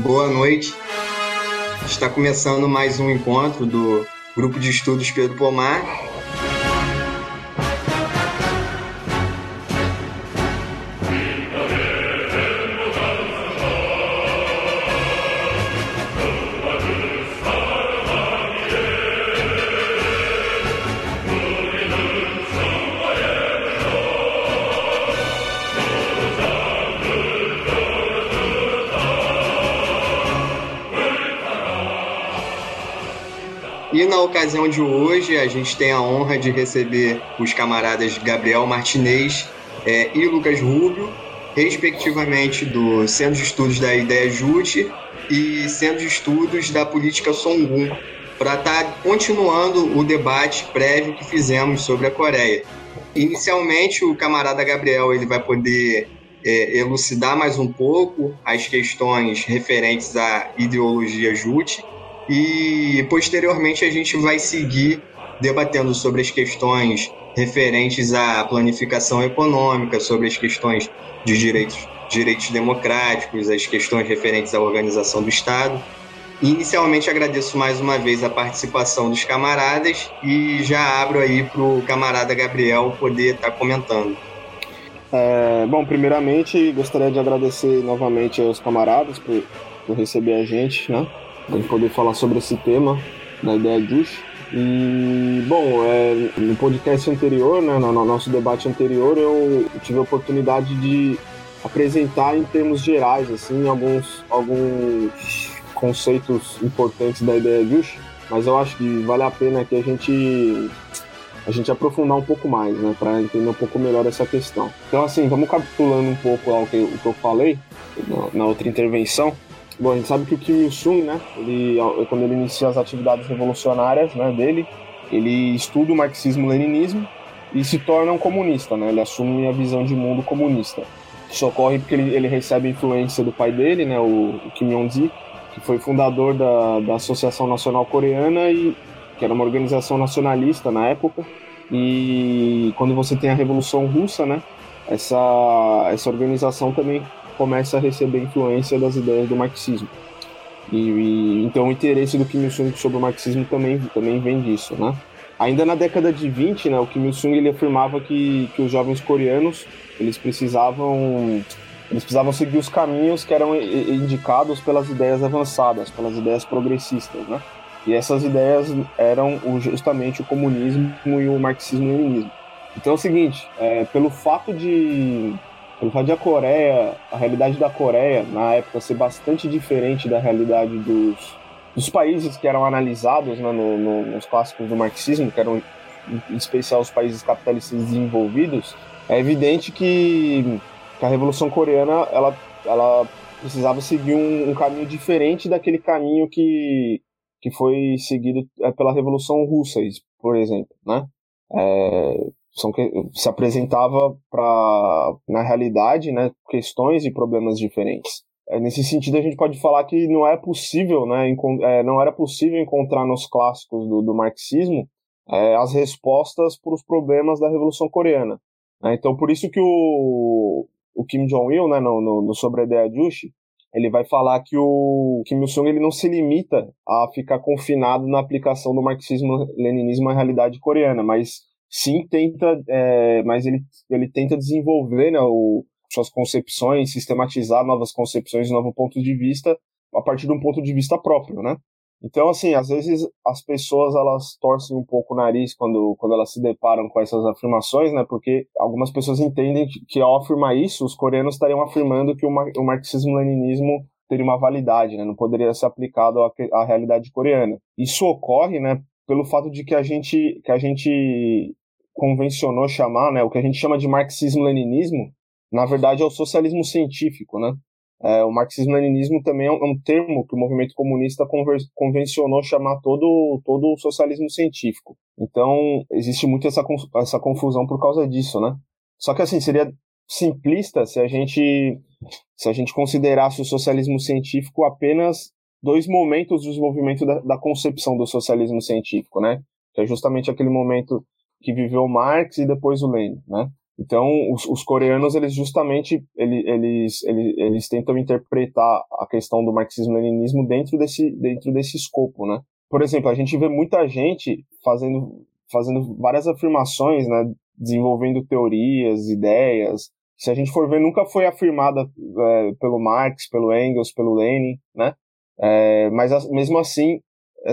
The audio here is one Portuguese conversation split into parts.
boa noite. Está começando mais um encontro do Grupo de Estudos Pedro Pomar. Ocasião de hoje, a gente tem a honra de receber os camaradas Gabriel Martinez é, e Lucas Rubio, respectivamente do Centro de Estudos da Ideia Jute e Centro de Estudos da Política Songun, para estar tá continuando o debate prévio que fizemos sobre a Coreia. Inicialmente, o camarada Gabriel ele vai poder é, elucidar mais um pouco as questões referentes à ideologia Jute e posteriormente a gente vai seguir debatendo sobre as questões referentes à planificação econômica, sobre as questões de direitos, direitos democráticos, as questões referentes à organização do Estado. Inicialmente agradeço mais uma vez a participação dos camaradas e já abro aí para o camarada Gabriel poder estar tá comentando. É, bom, primeiramente gostaria de agradecer novamente aos camaradas por, por receber a gente, né? Gente poder falar sobre esse tema da ideia Jush. E, bom, é, no podcast anterior, né, no, nosso debate anterior, eu tive a oportunidade de apresentar em termos gerais, assim, alguns, alguns conceitos importantes da ideia Jush, mas eu acho que vale a pena que a gente a gente aprofundar um pouco mais, né, para entender um pouco melhor essa questão. Então, assim, vamos capitulando um pouco que, o que eu falei na outra intervenção. Bom, a gente sabe que o Kim Il-sung, né, ele, quando ele inicia as atividades revolucionárias né, dele, ele estuda o marxismo-leninismo e se torna um comunista, né, ele assume a visão de mundo comunista. Isso ocorre porque ele, ele recebe influência do pai dele, né, o, o Kim Yong-ji, que foi fundador da, da Associação Nacional Coreana, e, que era uma organização nacionalista na época. E quando você tem a Revolução Russa, né, essa, essa organização também começa a receber influência das ideias do marxismo. E, e, então o interesse do Kim Il-sung sobre o marxismo também, também vem disso, né? Ainda na década de 20, né, o Kim Il-sung ele afirmava que, que os jovens coreanos eles precisavam eles precisavam seguir os caminhos que eram indicados pelas ideias avançadas, pelas ideias progressistas, né? E essas ideias eram justamente o comunismo e o marxismo-leninismo. Então é o seguinte, é, pelo fato de fato de a Coreia, a realidade da Coreia na época ser bastante diferente da realidade dos, dos países que eram analisados né, no, no, nos clássicos do marxismo, que eram em especial os países capitalistas desenvolvidos, é evidente que, que a Revolução Coreana ela, ela precisava seguir um, um, caminho diferente daquele caminho que, que foi seguido é, pela Revolução Russa, por exemplo, né? É, são que, se apresentava para na realidade né, questões e problemas diferentes. É, nesse sentido, a gente pode falar que não é possível, né, é, não era possível encontrar nos clássicos do, do marxismo é, as respostas para os problemas da Revolução Coreana. Né? Então, por isso que o, o Kim Jong-il, né, no, no, no Sobre a Ideia Juche, ele vai falar que o Kim Il-sung ele não se limita a ficar confinado na aplicação do marxismo-leninismo à realidade coreana, mas sim tenta, é, mas ele, ele tenta desenvolver né, o, suas concepções, sistematizar novas concepções, novo ponto de vista a partir de um ponto de vista próprio, né? Então, assim, às vezes as pessoas elas torcem um pouco o nariz quando, quando elas se deparam com essas afirmações, né? Porque algumas pessoas entendem que ao afirmar isso, os coreanos estariam afirmando que o, mar, o marxismo-leninismo teria uma validade, né? Não poderia ser aplicado à, à realidade coreana. Isso ocorre, né? Pelo fato de que a gente, que a gente convencionou chamar, né, o que a gente chama de marxismo-leninismo, na verdade é o socialismo científico, né? É, o marxismo-leninismo também é um, é um, termo que o movimento comunista convencionou chamar todo, todo o socialismo científico. Então, existe muito essa, essa confusão por causa disso, né? Só que, assim, seria simplista se a gente, se a gente considerasse o socialismo científico apenas dois momentos do desenvolvimento da, da concepção do socialismo científico, né? Que é justamente aquele momento que viveu Marx e depois o Lenin, né? Então, os, os coreanos, eles justamente, eles, eles, eles, eles tentam interpretar a questão do marxismo-leninismo dentro desse, dentro desse escopo, né? Por exemplo, a gente vê muita gente fazendo, fazendo várias afirmações, né? Desenvolvendo teorias, ideias. Se a gente for ver, nunca foi afirmada é, pelo Marx, pelo Engels, pelo Lenin, né? É, mas mesmo assim,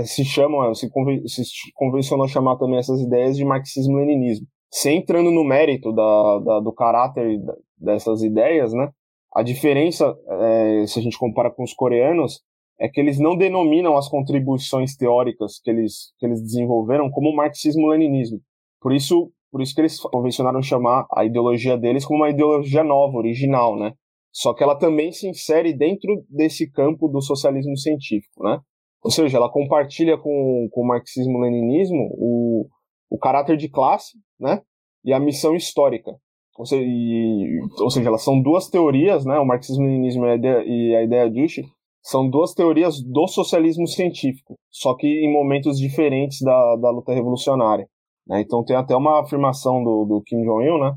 se chamam, se, conven, se convencionou chamar também essas ideias de marxismo-leninismo sem entrando no mérito da, da do caráter dessas ideias, né? A diferença, é, se a gente compara com os coreanos, é que eles não denominam as contribuições teóricas que eles, que eles desenvolveram como marxismo-leninismo. Por isso, por isso que eles convencionaram chamar a ideologia deles como uma ideologia nova, original, né? Só que ela também se insere dentro desse campo do socialismo científico, né? Ou seja, ela compartilha com, com o marxismo-leninismo o, o caráter de classe, né? E a missão histórica. Ou seja, e, ou seja elas são duas teorias, né? O marxismo-leninismo e a ideia, e ideia Dush são duas teorias do socialismo científico, só que em momentos diferentes da, da luta revolucionária. Né? Então tem até uma afirmação do, do Kim Jong-il, né?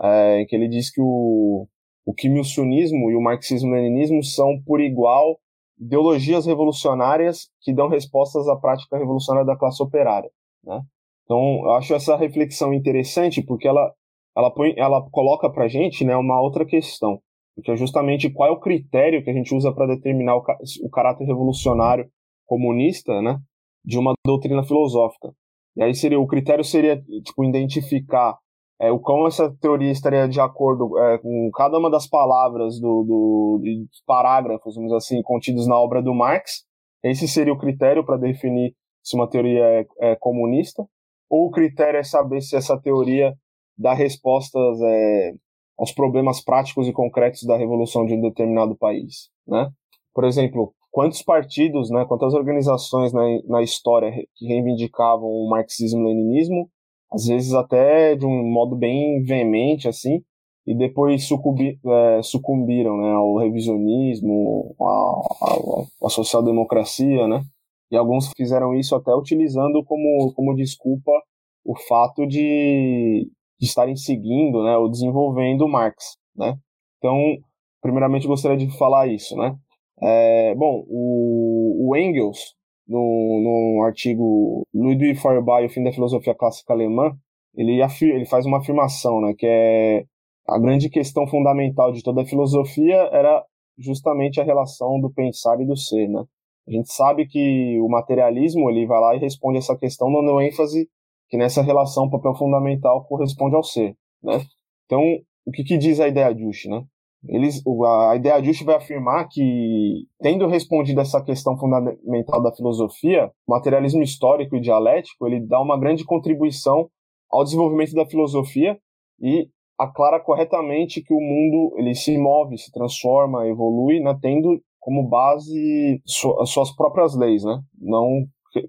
É, que ele diz que o, o Kim e o marxismo-leninismo são, por igual, ideologias revolucionárias que dão respostas à prática revolucionária da classe operária. Né? Então, eu acho essa reflexão interessante porque ela, ela, põe, ela coloca para a gente né, uma outra questão, que é justamente qual é o critério que a gente usa para determinar o, o caráter revolucionário comunista né, de uma doutrina filosófica. E aí seria o critério seria tipo identificar é, o como essa teoria estaria de acordo é, com cada uma das palavras do, do dos parágrafos, vamos assim, contidos na obra do Marx. Esse seria o critério para definir se uma teoria é, é comunista ou o critério é saber se essa teoria dá respostas é, aos problemas práticos e concretos da revolução de um determinado país, né? Por exemplo, quantos partidos, né, quantas organizações na, na história que reivindicavam o marxismo-leninismo, às vezes até de um modo bem veemente, assim, e depois sucumbi, é, sucumbiram né, ao revisionismo, à, à social-democracia, né? E alguns fizeram isso até utilizando como, como desculpa o fato de, de estarem seguindo, né, ou desenvolvendo Marx, né? Então, primeiramente gostaria de falar isso, né? É, bom, o, o Engels, no, no artigo Ludwig Feuerbach, O Fim da Filosofia Clássica Alemã, ele, ele faz uma afirmação, né, que é a grande questão fundamental de toda a filosofia era justamente a relação do pensar e do ser, né? A gente sabe que o materialismo ele vai lá e responde essa questão dando ênfase que nessa relação o papel fundamental corresponde ao ser, né? Então, o que, que diz a ideia Juche, né? Eles, a ideia Juche vai afirmar que, tendo respondido essa questão fundamental da filosofia, o materialismo histórico e dialético ele dá uma grande contribuição ao desenvolvimento da filosofia e aclara corretamente que o mundo ele se move, se transforma, evolui, né, tendo como base as suas próprias leis, né? Não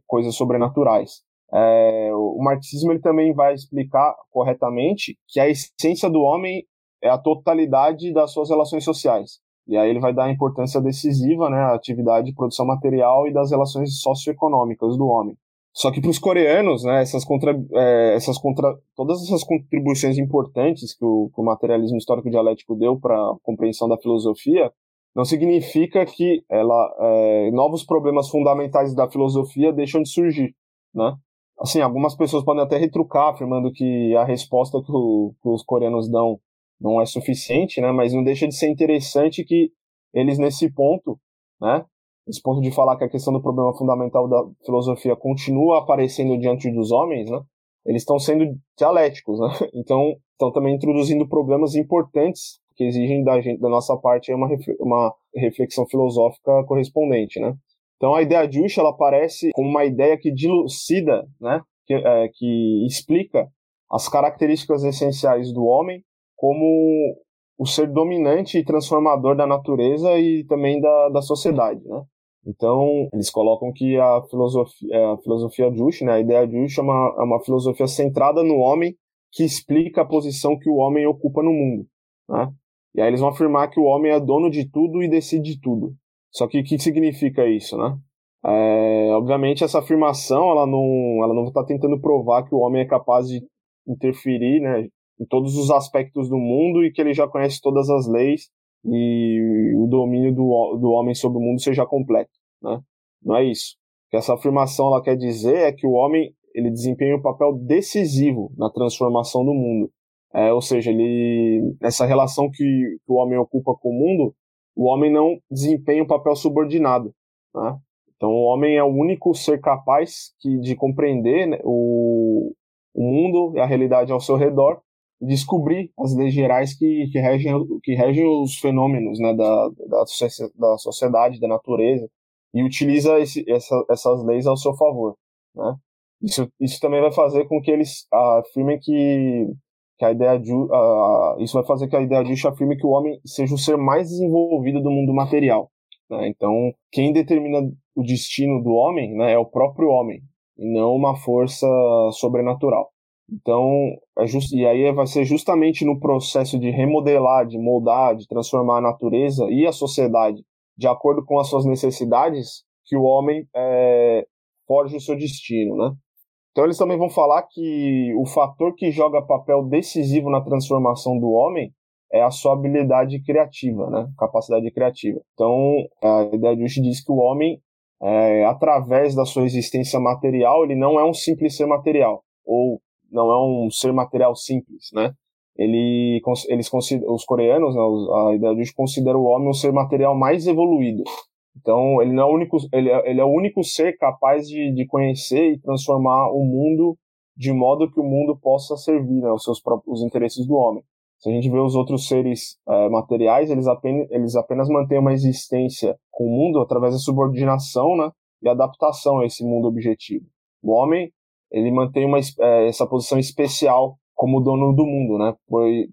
coisas sobrenaturais. É, o marxismo ele também vai explicar corretamente que a essência do homem é a totalidade das suas relações sociais. E aí ele vai dar a importância decisiva né, à atividade de produção material e das relações socioeconômicas do homem. Só que para os coreanos, né, essas contra, é, essas contra, todas essas contribuições importantes que o, que o materialismo histórico dialético deu para a compreensão da filosofia não significa que ela, é, novos problemas fundamentais da filosofia deixam de surgir, né? Assim, algumas pessoas podem até retrucar, afirmando que a resposta que, o, que os coreanos dão não é suficiente, né? Mas não deixa de ser interessante que eles nesse ponto, né? Esse ponto de falar que a questão do problema fundamental da filosofia continua aparecendo diante dos homens, né? Eles estão sendo dialéticos, né? Então, estão também introduzindo problemas importantes que exigem da, gente, da nossa parte uma, uma reflexão filosófica correspondente, né? Então a ideia de Ush, ela aparece como uma ideia que dilucida, né? Que, é, que explica as características essenciais do homem como o ser dominante e transformador da natureza e também da, da sociedade, né? Então, eles colocam que a filosofia, é, a filosofia Jush, né, a ideia de Jush é uma, é uma filosofia centrada no homem que explica a posição que o homem ocupa no mundo. Né? E aí eles vão afirmar que o homem é dono de tudo e decide tudo. Só que o que significa isso, né? É, obviamente essa afirmação ela não ela não está tentando provar que o homem é capaz de interferir, né, em todos os aspectos do mundo e que ele já conhece todas as leis e o domínio do, do homem sobre o mundo seja completo, né? Não é isso. O que essa afirmação ela quer dizer é que o homem ele desempenha um papel decisivo na transformação do mundo. É, ou seja, ele essa relação que, que, o homem ocupa com o mundo, o homem não desempenha um papel subordinado. Né? Então, o homem é o único ser capaz que, de compreender né, o, o mundo e a realidade ao seu redor descobrir as leis gerais que, que, regem, que regem os fenômenos né, da, da, da sociedade, da natureza, e utiliza esse, essa, essas leis ao seu favor. Né? Isso, isso também vai fazer com que eles afirmem que, que a ideia de, uh, isso vai fazer que a ideia de afirme que o homem seja o ser mais desenvolvido do mundo material. Né? Então, quem determina o destino do homem né, é o próprio homem, e não uma força sobrenatural. Então, é just, e aí vai ser justamente no processo de remodelar, de moldar, de transformar a natureza e a sociedade de acordo com as suas necessidades que o homem é, forge o seu destino, né? Então eles também vão falar que o fator que joga papel decisivo na transformação do homem é a sua habilidade criativa, né? Capacidade criativa. Então a ideia de Ush diz que o homem, é, através da sua existência material, ele não é um simples ser material ou não é um ser material simples, né? Ele, eles os coreanos, né, a ideia de considera o homem um ser material mais evoluído, então, ele não é o único, ele é, ele é o único ser capaz de, de conhecer e transformar o mundo de modo que o mundo possa servir né, os seus próprios os interesses do homem. Se a gente vê os outros seres é, materiais, eles apenas, eles apenas mantêm uma existência com o mundo através da subordinação né, e adaptação a esse mundo objetivo. O homem, ele mantém uma, é, essa posição especial como dono do mundo, né,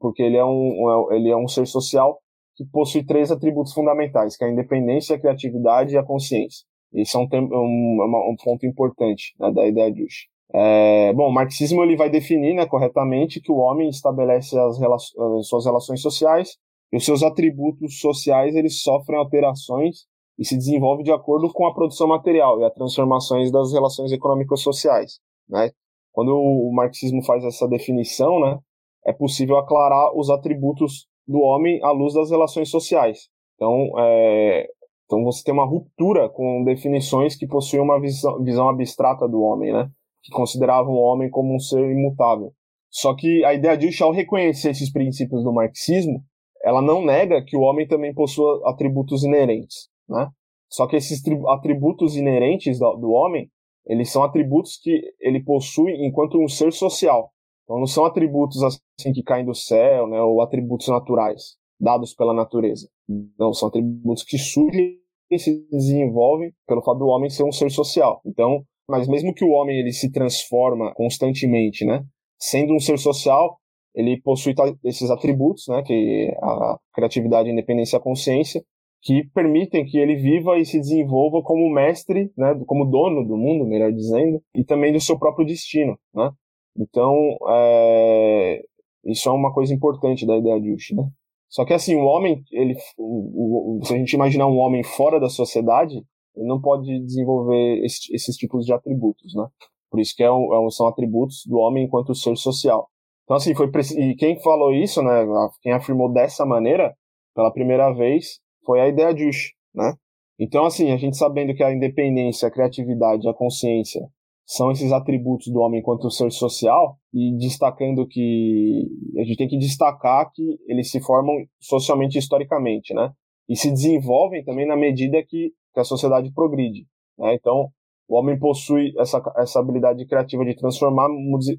porque ele é um, ele é um ser social que possui três atributos fundamentais, que é a independência, a criatividade e a consciência. Esse é um, um, um ponto importante né, da ideia de Ush. É, bom, o marxismo ele vai definir né, corretamente que o homem estabelece as, rela as suas relações sociais e os seus atributos sociais eles sofrem alterações e se desenvolvem de acordo com a produção material e as transformações das relações econômicas sociais. Né? Quando o marxismo faz essa definição, né, é possível aclarar os atributos do homem à luz das relações sociais. Então, é, então você tem uma ruptura com definições que possuem uma visão, visão abstrata do homem, né? Que consideravam o homem como um ser imutável. Só que a ideia de ao reconhecer esses princípios do marxismo, ela não nega que o homem também possua atributos inerentes, né? Só que esses atributos inerentes do, do homem, eles são atributos que ele possui enquanto um ser social. Então não são atributos assim que caem do céu, né, ou atributos naturais dados pela natureza. Não, são atributos que surgem e se desenvolvem pelo fato do homem ser um ser social. Então, mas mesmo que o homem ele se transforma constantemente, né, sendo um ser social, ele possui esses atributos, né, que a criatividade, a independência e a consciência, que permitem que ele viva e se desenvolva como mestre, né, como dono do mundo, melhor dizendo, e também do seu próprio destino, né? Então, é, isso é uma coisa importante da ideia de Ush, né? Só que assim, o homem, ele, o, o, se a gente imaginar um homem fora da sociedade, ele não pode desenvolver esse, esses tipos de atributos, né? Por isso que é é são atributos do homem enquanto ser social. Então assim, foi e quem falou isso, né? Quem afirmou dessa maneira pela primeira vez foi a ideia de Ush, né? Então assim, a gente sabendo que a independência, a criatividade, a consciência são esses atributos do homem enquanto ser social e destacando que a gente tem que destacar que eles se formam socialmente historicamente, né? E se desenvolvem também na medida que, que a sociedade progride, né? Então, o homem possui essa, essa habilidade criativa de transformar,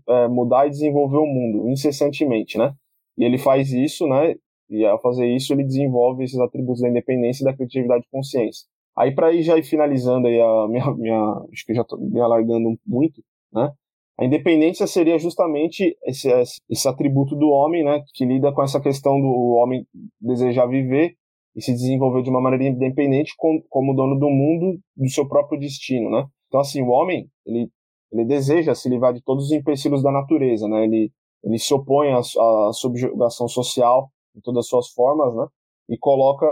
é, mudar e desenvolver o mundo incessantemente, né? E ele faz isso, né? E ao fazer isso, ele desenvolve esses atributos da independência, da criatividade e consciência. Aí para ir já ir finalizando aí a minha, minha acho que já estou me alargando muito, né? A independência seria justamente esse, esse atributo do homem, né, que lida com essa questão do homem desejar viver e se desenvolver de uma maneira independente como, como dono do mundo, do seu próprio destino, né? Então assim, o homem, ele ele deseja se livrar de todos os empecilhos da natureza, né? Ele ele se opõe à, à subjugação social em todas as suas formas, né? E coloca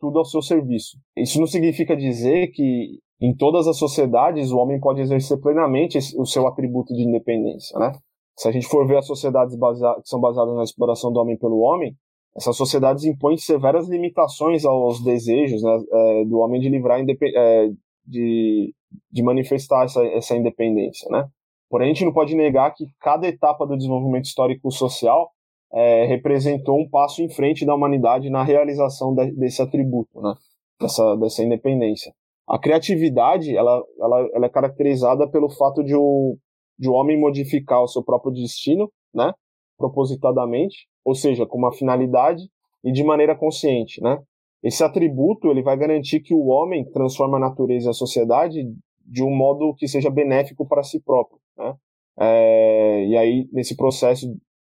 tudo ao seu serviço. Isso não significa dizer que em todas as sociedades o homem pode exercer plenamente o seu atributo de independência, né? Se a gente for ver as sociedades que são baseadas na exploração do homem pelo homem, essas sociedades impõem severas limitações aos desejos né, é, do homem de livrar é, de, de manifestar essa, essa independência, né? Porém, a gente não pode negar que cada etapa do desenvolvimento histórico-social é, representou um passo em frente da humanidade na realização de, desse atributo, né? dessa, dessa independência. A criatividade ela, ela, ela é caracterizada pelo fato de o, de o homem modificar o seu próprio destino, né? propositadamente, ou seja, com uma finalidade e de maneira consciente. Né? Esse atributo ele vai garantir que o homem transforma a natureza e a sociedade de um modo que seja benéfico para si próprio. Né? É, e aí, nesse processo,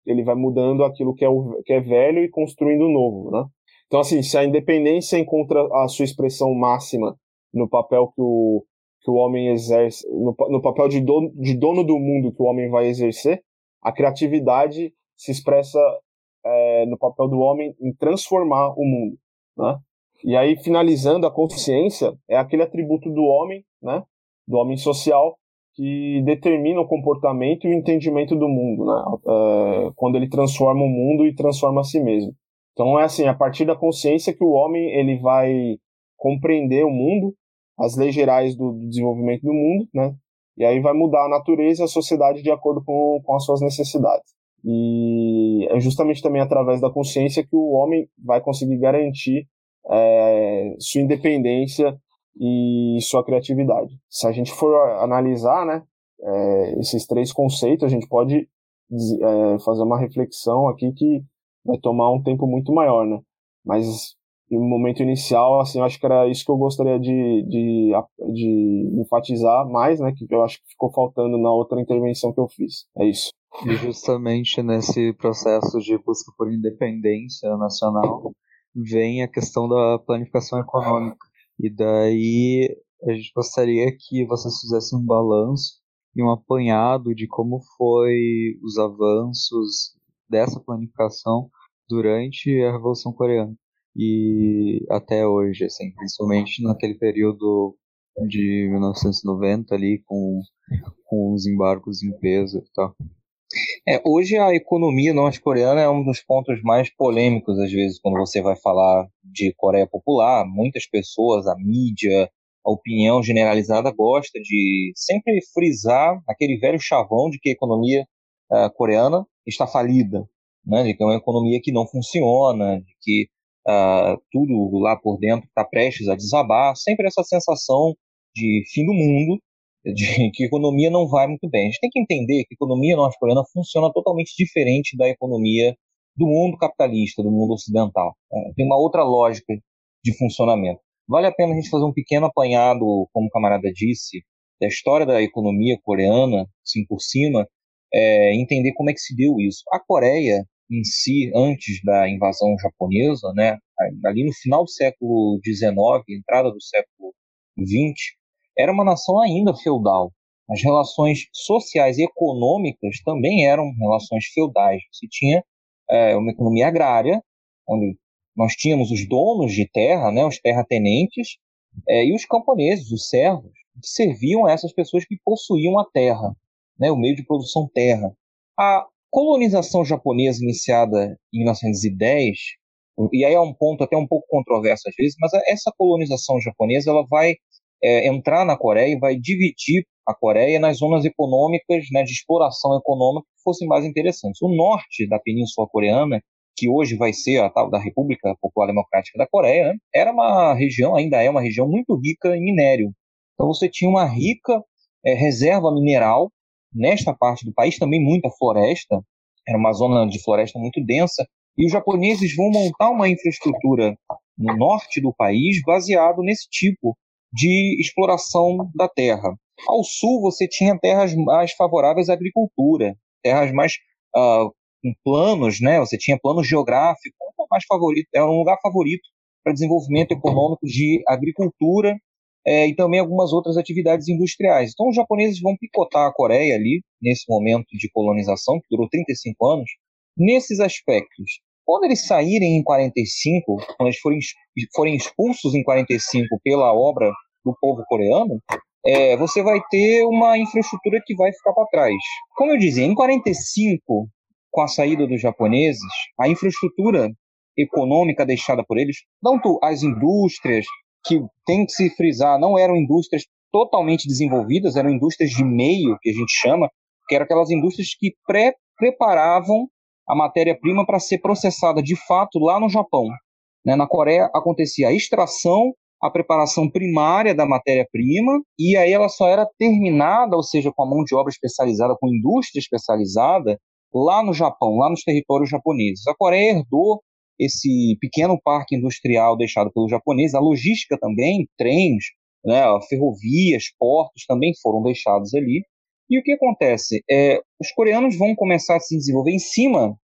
ele vai mudando aquilo que é, o, que é velho e construindo novo. Né? Então, assim, se a independência encontra a sua expressão máxima no papel que o, que o homem exerce, no, no papel de dono, de dono do mundo que o homem vai exercer, a criatividade se expressa é, no papel do homem em transformar o mundo. Né? E aí, finalizando, a consciência é aquele atributo do homem, né, do homem social, que determina o comportamento e o entendimento do mundo, né? É, quando ele transforma o mundo e transforma a si mesmo. Então é assim, a partir da consciência que o homem ele vai compreender o mundo, as leis gerais do, do desenvolvimento do mundo, né? E aí vai mudar a natureza e a sociedade de acordo com, com as suas necessidades. E é justamente também através da consciência que o homem vai conseguir garantir é, sua independência e sua criatividade. Se a gente for analisar, né, é, esses três conceitos, a gente pode é, fazer uma reflexão aqui que vai tomar um tempo muito maior, né? Mas no momento inicial, assim, eu acho que era isso que eu gostaria de, de, de enfatizar mais, né? Que eu acho que ficou faltando na outra intervenção que eu fiz. É isso. E justamente nesse processo de busca por independência nacional vem a questão da planificação econômica e daí a gente gostaria que vocês fizessem um balanço e um apanhado de como foi os avanços dessa planificação durante a Revolução Coreana e até hoje, assim, principalmente naquele período de 1990 ali com, com os embargos em peso e tal. É, hoje a economia norte-coreana é um dos pontos mais polêmicos, às vezes, quando você vai falar de Coreia Popular. Muitas pessoas, a mídia, a opinião generalizada gosta de sempre frisar aquele velho chavão de que a economia uh, coreana está falida, né? de que é uma economia que não funciona, de que uh, tudo lá por dentro está prestes a desabar. Sempre essa sensação de fim do mundo de que economia não vai muito bem. A gente tem que entender que a economia norte-coreana funciona totalmente diferente da economia do mundo capitalista, do mundo ocidental. É, tem uma outra lógica de funcionamento. Vale a pena a gente fazer um pequeno apanhado, como o camarada disse, da história da economia coreana, assim por cima, é, entender como é que se deu isso. A Coreia em si, antes da invasão japonesa, né, ali no final do século XIX, entrada do século XX, era uma nação ainda feudal. As relações sociais e econômicas também eram relações feudais. Você tinha é, uma economia agrária, onde nós tínhamos os donos de terra, né, os terratenentes, é, e os camponeses, os servos, que serviam a essas pessoas que possuíam a terra, né, o meio de produção terra. A colonização japonesa iniciada em 1910, e aí é um ponto até um pouco controverso às vezes, mas essa colonização japonesa ela vai é, entrar na Coreia e vai dividir a Coreia nas zonas econômicas, né, de exploração econômica que fossem mais interessantes. O norte da Península Coreana, que hoje vai ser a tal da República Popular Democrática da Coreia, né, era uma região, ainda é uma região muito rica em minério. Então você tinha uma rica é, reserva mineral nesta parte do país, também muita floresta, era uma zona de floresta muito densa, e os japoneses vão montar uma infraestrutura no norte do país baseado nesse tipo de exploração da terra. Ao sul, você tinha terras mais favoráveis à agricultura, terras mais uh, com planos, né? Você tinha planos geográficos, mais favorito, era um lugar favorito para desenvolvimento econômico de agricultura é, e também algumas outras atividades industriais. Então, os japoneses vão picotar a Coreia ali, nesse momento de colonização, que durou 35 anos, nesses aspectos. Quando eles saírem em 45, quando eles forem, forem expulsos em 45 pela obra do povo coreano, é, você vai ter uma infraestrutura que vai ficar para trás. Como eu dizia, em 45, com a saída dos japoneses, a infraestrutura econômica deixada por eles, tanto as indústrias, que tem que se frisar, não eram indústrias totalmente desenvolvidas, eram indústrias de meio, que a gente chama, que eram aquelas indústrias que pré preparavam a matéria-prima para ser processada de fato lá no Japão. Né? Na Coreia acontecia a extração, a preparação primária da matéria-prima, e aí ela só era terminada, ou seja, com a mão de obra especializada, com indústria especializada, lá no Japão, lá nos territórios japoneses. A Coreia herdou esse pequeno parque industrial deixado pelos japoneses, a logística também, trens, né, ferrovias, portos também foram deixados ali. E o que acontece? É, os coreanos vão começar a se desenvolver em cima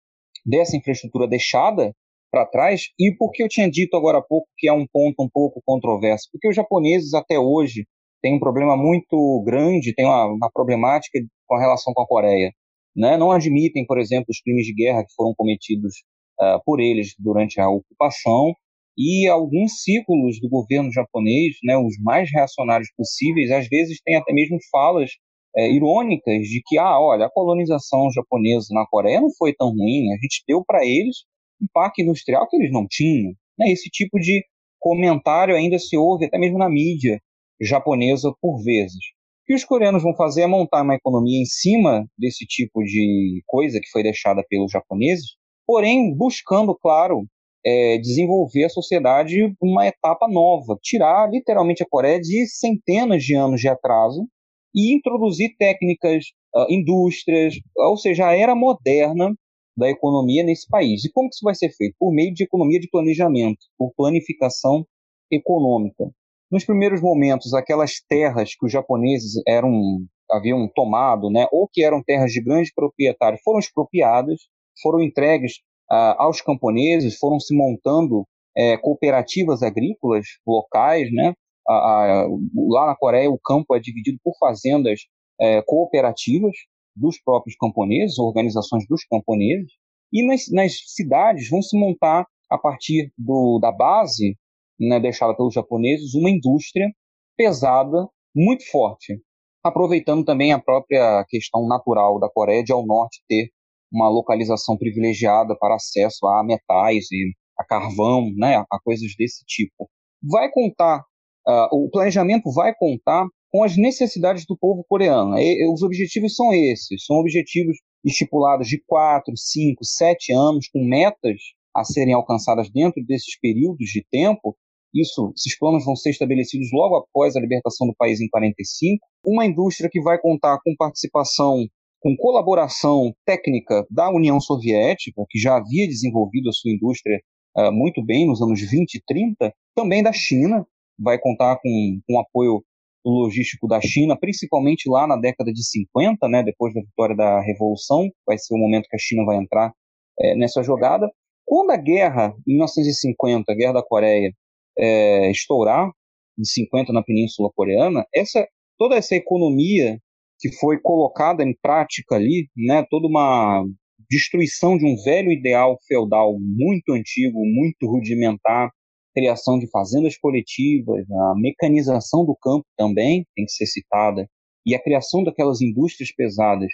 dessa infraestrutura deixada para trás, e porque eu tinha dito agora há pouco que é um ponto um pouco controverso, porque os japoneses até hoje têm um problema muito grande, têm uma, uma problemática com a relação com a Coreia. Né? Não admitem, por exemplo, os crimes de guerra que foram cometidos uh, por eles durante a ocupação, e alguns círculos do governo japonês, né, os mais reacionários possíveis, às vezes têm até mesmo falas é, irônicas de que, ah, olha, a colonização japonesa na Coreia não foi tão ruim, a gente deu para eles um parque industrial que eles não tinham. Né? Esse tipo de comentário ainda se ouve até mesmo na mídia japonesa por vezes. O que os coreanos vão fazer é montar uma economia em cima desse tipo de coisa que foi deixada pelos japoneses, porém buscando, claro, é, desenvolver a sociedade uma etapa nova, tirar literalmente a Coreia de centenas de anos de atraso e introduzir técnicas, uh, indústrias, ou seja, a era moderna da economia nesse país. E como que isso vai ser feito? Por meio de economia de planejamento, por planificação econômica. Nos primeiros momentos, aquelas terras que os japoneses eram haviam tomado, né, ou que eram terras de grandes proprietários, foram expropriadas, foram entregues uh, aos camponeses, foram se montando é, cooperativas agrícolas locais, né, a, a, lá na Coreia o campo é dividido por fazendas é, cooperativas dos próprios camponeses, organizações dos camponeses, e nas, nas cidades vão se montar a partir do, da base né, deixada pelos japoneses uma indústria pesada muito forte, aproveitando também a própria questão natural da Coreia de ao norte ter uma localização privilegiada para acesso a metais e a carvão, né, a coisas desse tipo. Vai contar Uh, o planejamento vai contar com as necessidades do povo coreano. E, os objetivos são esses, são objetivos estipulados de 4, 5, 7 anos, com metas a serem alcançadas dentro desses períodos de tempo. Isso, esses planos vão ser estabelecidos logo após a libertação do país em 45. Uma indústria que vai contar com participação, com colaboração técnica da União Soviética, que já havia desenvolvido a sua indústria uh, muito bem nos anos 20 e 30, também da China, vai contar com, com apoio logístico da China, principalmente lá na década de 50, né, depois da vitória da Revolução, vai ser o momento que a China vai entrar é, nessa jogada. Quando a guerra, em 1950, a guerra da Coreia, é, estourar, em 50 na Península Coreana, essa, toda essa economia que foi colocada em prática ali, né, toda uma destruição de um velho ideal feudal muito antigo, muito rudimentar, criação de fazendas coletivas, a mecanização do campo também tem que ser citada, e a criação daquelas indústrias pesadas.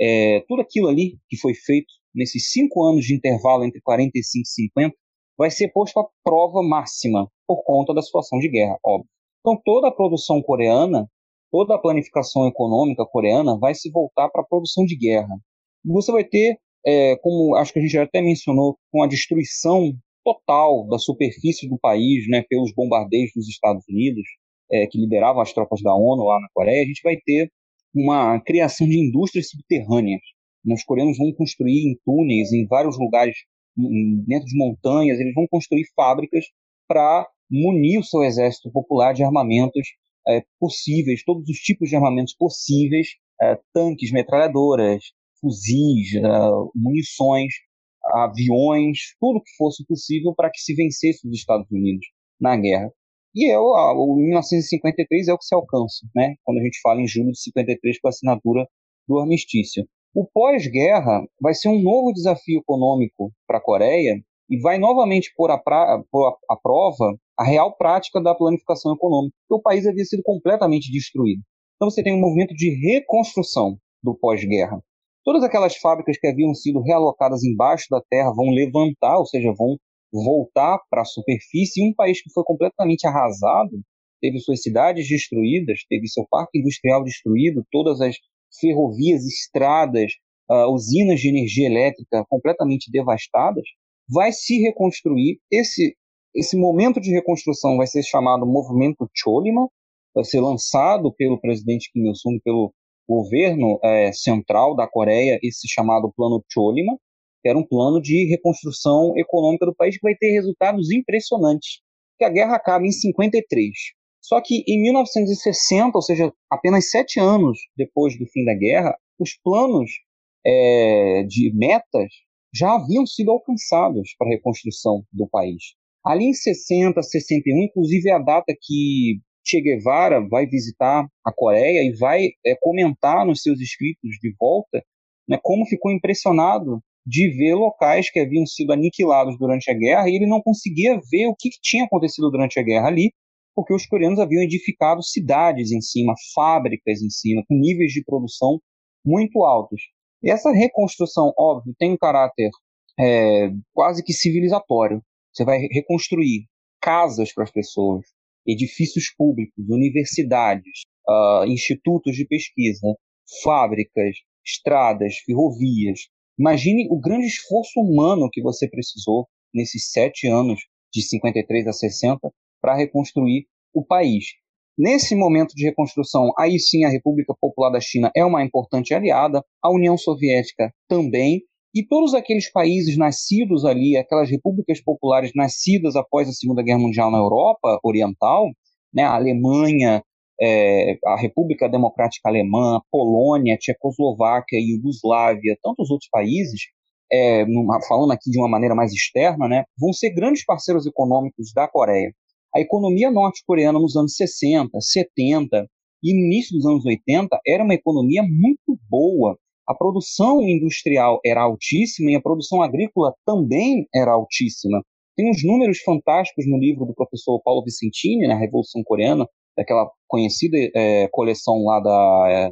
É, tudo aquilo ali que foi feito nesses cinco anos de intervalo entre 45 e 50 vai ser posto à prova máxima por conta da situação de guerra, óbvio. Então toda a produção coreana, toda a planificação econômica coreana vai se voltar para a produção de guerra. Você vai ter, é, como acho que a gente já até mencionou, com a destruição total da superfície do país, né, pelos bombardeios dos Estados Unidos, é, que lideravam as tropas da ONU lá na Coreia, a gente vai ter uma criação de indústrias subterrâneas. Os coreanos vão construir em túneis, em vários lugares, dentro de montanhas, eles vão construir fábricas para munir o seu exército popular de armamentos é, possíveis, todos os tipos de armamentos possíveis, é, tanques, metralhadoras, fuzis, é, munições, aviões, tudo que fosse possível para que se vencesse os Estados Unidos na guerra. E é o, o 1953 é o que se alcança, né? Quando a gente fala em julho de 53 com a assinatura do armistício. O pós-guerra vai ser um novo desafio econômico para a Coreia, e vai novamente pôr à, prova a real prática da planificação econômica, porque o país havia sido completamente destruído. Então você tem um movimento de reconstrução do pós-guerra. Todas aquelas fábricas que haviam sido realocadas embaixo da terra vão levantar, ou seja, vão voltar para a superfície. E um país que foi completamente arrasado, teve suas cidades destruídas, teve seu parque industrial destruído, todas as ferrovias, estradas, uh, usinas de energia elétrica completamente devastadas, vai se reconstruir. Esse, esse momento de reconstrução vai ser chamado Movimento Cholima, vai ser lançado pelo presidente Kim Il-sung, pelo governo é, central da Coreia, esse chamado Plano Cholima, que era um plano de reconstrução econômica do país que vai ter resultados impressionantes. Que a guerra acaba em 53. Só que em 1960, ou seja, apenas sete anos depois do fim da guerra, os planos é, de metas já haviam sido alcançados para a reconstrução do país. Ali em 60, 61, inclusive é a data que Che Guevara vai visitar a Coreia e vai é, comentar nos seus escritos de volta né, como ficou impressionado de ver locais que haviam sido aniquilados durante a guerra e ele não conseguia ver o que, que tinha acontecido durante a guerra ali, porque os coreanos haviam edificado cidades em cima, fábricas em cima, com níveis de produção muito altos. E essa reconstrução, óbvio, tem um caráter é, quase que civilizatório. Você vai reconstruir casas para as pessoas, edifícios públicos, universidades, uh, institutos de pesquisa, fábricas, estradas, ferrovias. Imagine o grande esforço humano que você precisou nesses sete anos, de 53 a 60, para reconstruir o país. Nesse momento de reconstrução, aí sim a República Popular da China é uma importante aliada, a União Soviética também, e todos aqueles países nascidos ali, aquelas repúblicas populares nascidas após a Segunda Guerra Mundial na Europa Oriental, né, a Alemanha, é, a República Democrática Alemã, Polônia, Tchecoslováquia, Iugoslávia, tantos outros países, é, numa, falando aqui de uma maneira mais externa, né, vão ser grandes parceiros econômicos da Coreia. A economia norte-coreana nos anos 60, 70 e início dos anos 80 era uma economia muito boa. A produção industrial era altíssima e a produção agrícola também era altíssima. Tem uns números fantásticos no livro do professor Paulo Vicentini, na Revolução Coreana, daquela conhecida é, coleção lá da, é,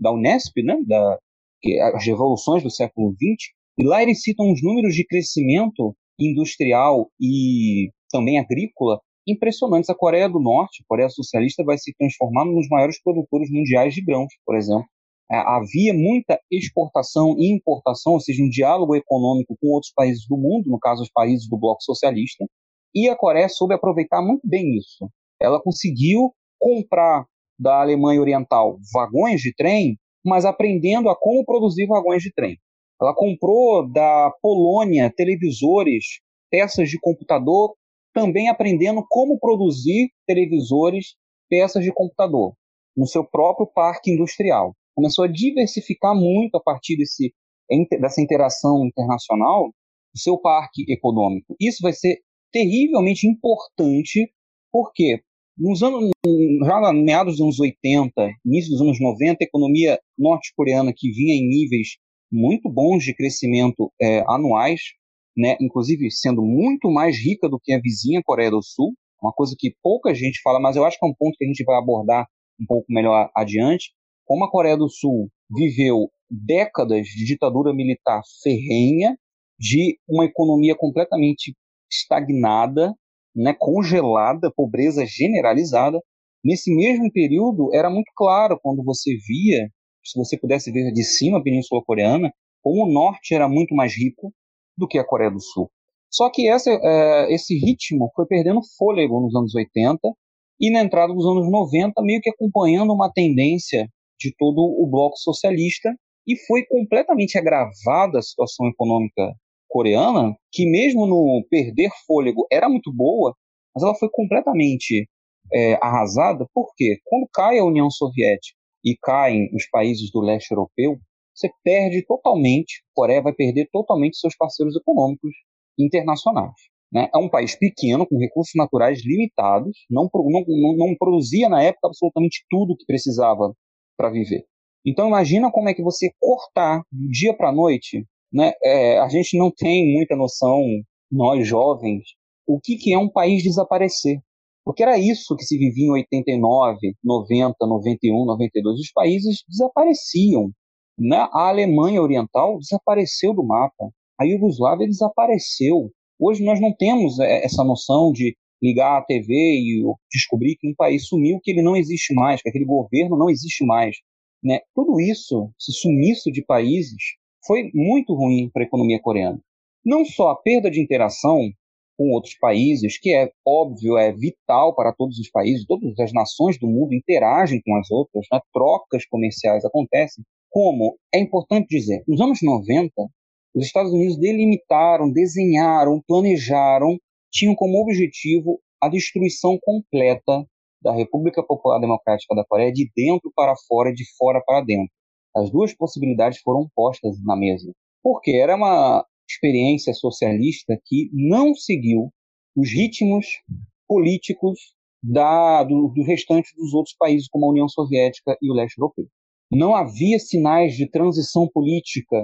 da Unesp, né? da, que, as revoluções do século XX, e lá eles citam os números de crescimento industrial e também agrícola impressionantes. A Coreia do Norte, a Coreia Socialista, vai se transformar num dos maiores produtores mundiais de grãos, por exemplo. É, havia muita exportação e importação, ou seja, um diálogo econômico com outros países do mundo, no caso os países do bloco socialista, e a Coreia soube aproveitar muito bem isso. Ela conseguiu comprar da Alemanha Oriental vagões de trem, mas aprendendo a como produzir vagões de trem. Ela comprou da Polônia televisores, peças de computador também aprendendo como produzir televisores, peças de computador, no seu próprio parque industrial. Começou a diversificar muito a partir desse, dessa interação internacional o seu parque econômico. Isso vai ser terrivelmente importante, porque nos anos, já na meados dos anos 80, início dos anos 90, a economia norte-coreana que vinha em níveis muito bons de crescimento é, anuais, né, inclusive sendo muito mais rica do que a vizinha Coreia do Sul, uma coisa que pouca gente fala, mas eu acho que é um ponto que a gente vai abordar um pouco melhor adiante. Como a Coreia do Sul viveu décadas de ditadura militar ferrenha, de uma economia completamente estagnada, né, congelada, pobreza generalizada. Nesse mesmo período, era muito claro quando você via, se você pudesse ver de cima a Península Coreana, como o norte era muito mais rico, do que a Coreia do Sul. Só que essa, é, esse ritmo foi perdendo fôlego nos anos 80 e na entrada dos anos 90, meio que acompanhando uma tendência de todo o bloco socialista e foi completamente agravada a situação econômica coreana, que mesmo no perder fôlego era muito boa, mas ela foi completamente é, arrasada, porque quando cai a União Soviética e caem os países do leste europeu, você perde totalmente, a Coreia vai perder totalmente seus parceiros econômicos internacionais. Né? É um país pequeno, com recursos naturais limitados, não, não, não, não produzia na época absolutamente tudo que precisava para viver. Então imagina como é que você cortar do dia para a noite né, é, a gente não tem muita noção, nós jovens, o que, que é um país desaparecer. Porque era isso que se vivia em 89, 90, 91, 92. Os países desapareciam. Né? A Alemanha Oriental desapareceu do mapa. A Iugoslávia desapareceu. Hoje nós não temos é, essa noção de ligar a TV e descobrir que um país sumiu, que ele não existe mais, que aquele governo não existe mais. Né? Tudo isso, esse sumiço de países, foi muito ruim para a economia coreana. Não só a perda de interação com outros países, que é óbvio, é vital para todos os países, todas as nações do mundo interagem com as outras, né? trocas comerciais acontecem, como é importante dizer, nos anos 90, os Estados Unidos delimitaram, desenharam, planejaram, tinham como objetivo a destruição completa da República Popular Democrática da Coreia de dentro para fora e de fora para dentro. As duas possibilidades foram postas na mesa, porque era uma experiência socialista que não seguiu os ritmos políticos da, do, do restante dos outros países, como a União Soviética e o leste europeu. Não havia sinais de transição política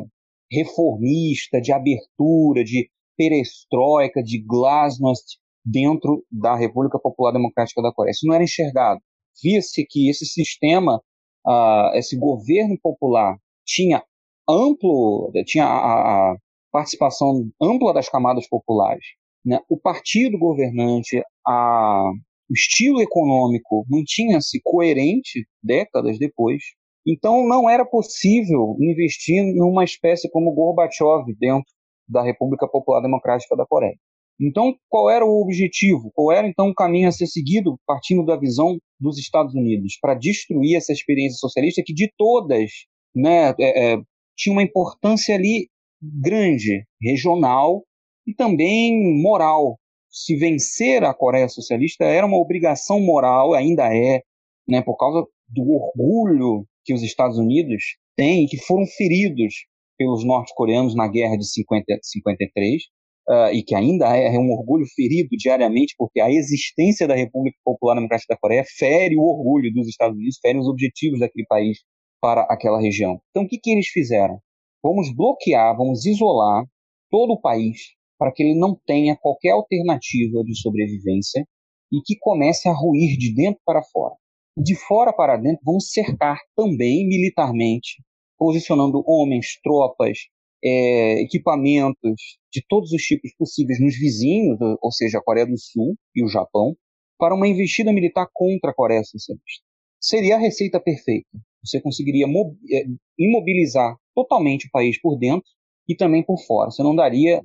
reformista, de abertura, de perestroika, de glasnost dentro da República Popular Democrática da Coreia. Isso não era enxergado. Via-se que esse sistema, uh, esse governo popular, tinha amplo, tinha a, a participação ampla das camadas populares. Né? O partido governante, a, o estilo econômico mantinha-se coerente décadas depois. Então não era possível investir numa espécie como Gorbachev dentro da República Popular Democrática da Coreia. Então, qual era o objetivo? Qual era então o caminho a ser seguido, partindo da visão dos Estados Unidos, para destruir essa experiência socialista que de todas, né, é, é, tinha uma importância ali grande, regional e também moral. Se vencer a Coreia Socialista era uma obrigação moral, ainda é, né, por causa do orgulho que os Estados Unidos têm, que foram feridos pelos norte-coreanos na guerra de 50, 53, uh, e que ainda é, é, um orgulho ferido diariamente, porque a existência da República Popular Democrática da Coreia fere o orgulho dos Estados Unidos, fere os objetivos daquele país para aquela região. Então, o que, que eles fizeram? Vamos bloquear, vamos isolar todo o país para que ele não tenha qualquer alternativa de sobrevivência e que comece a ruir de dentro para fora. De fora para dentro, vamos cercar também militarmente, posicionando homens, tropas, é, equipamentos de todos os tipos possíveis nos vizinhos, ou seja, a Coreia do Sul e o Japão, para uma investida militar contra a Coreia Socialista. Seria a receita perfeita. Você conseguiria é, imobilizar totalmente o país por dentro e também por fora. Você não daria,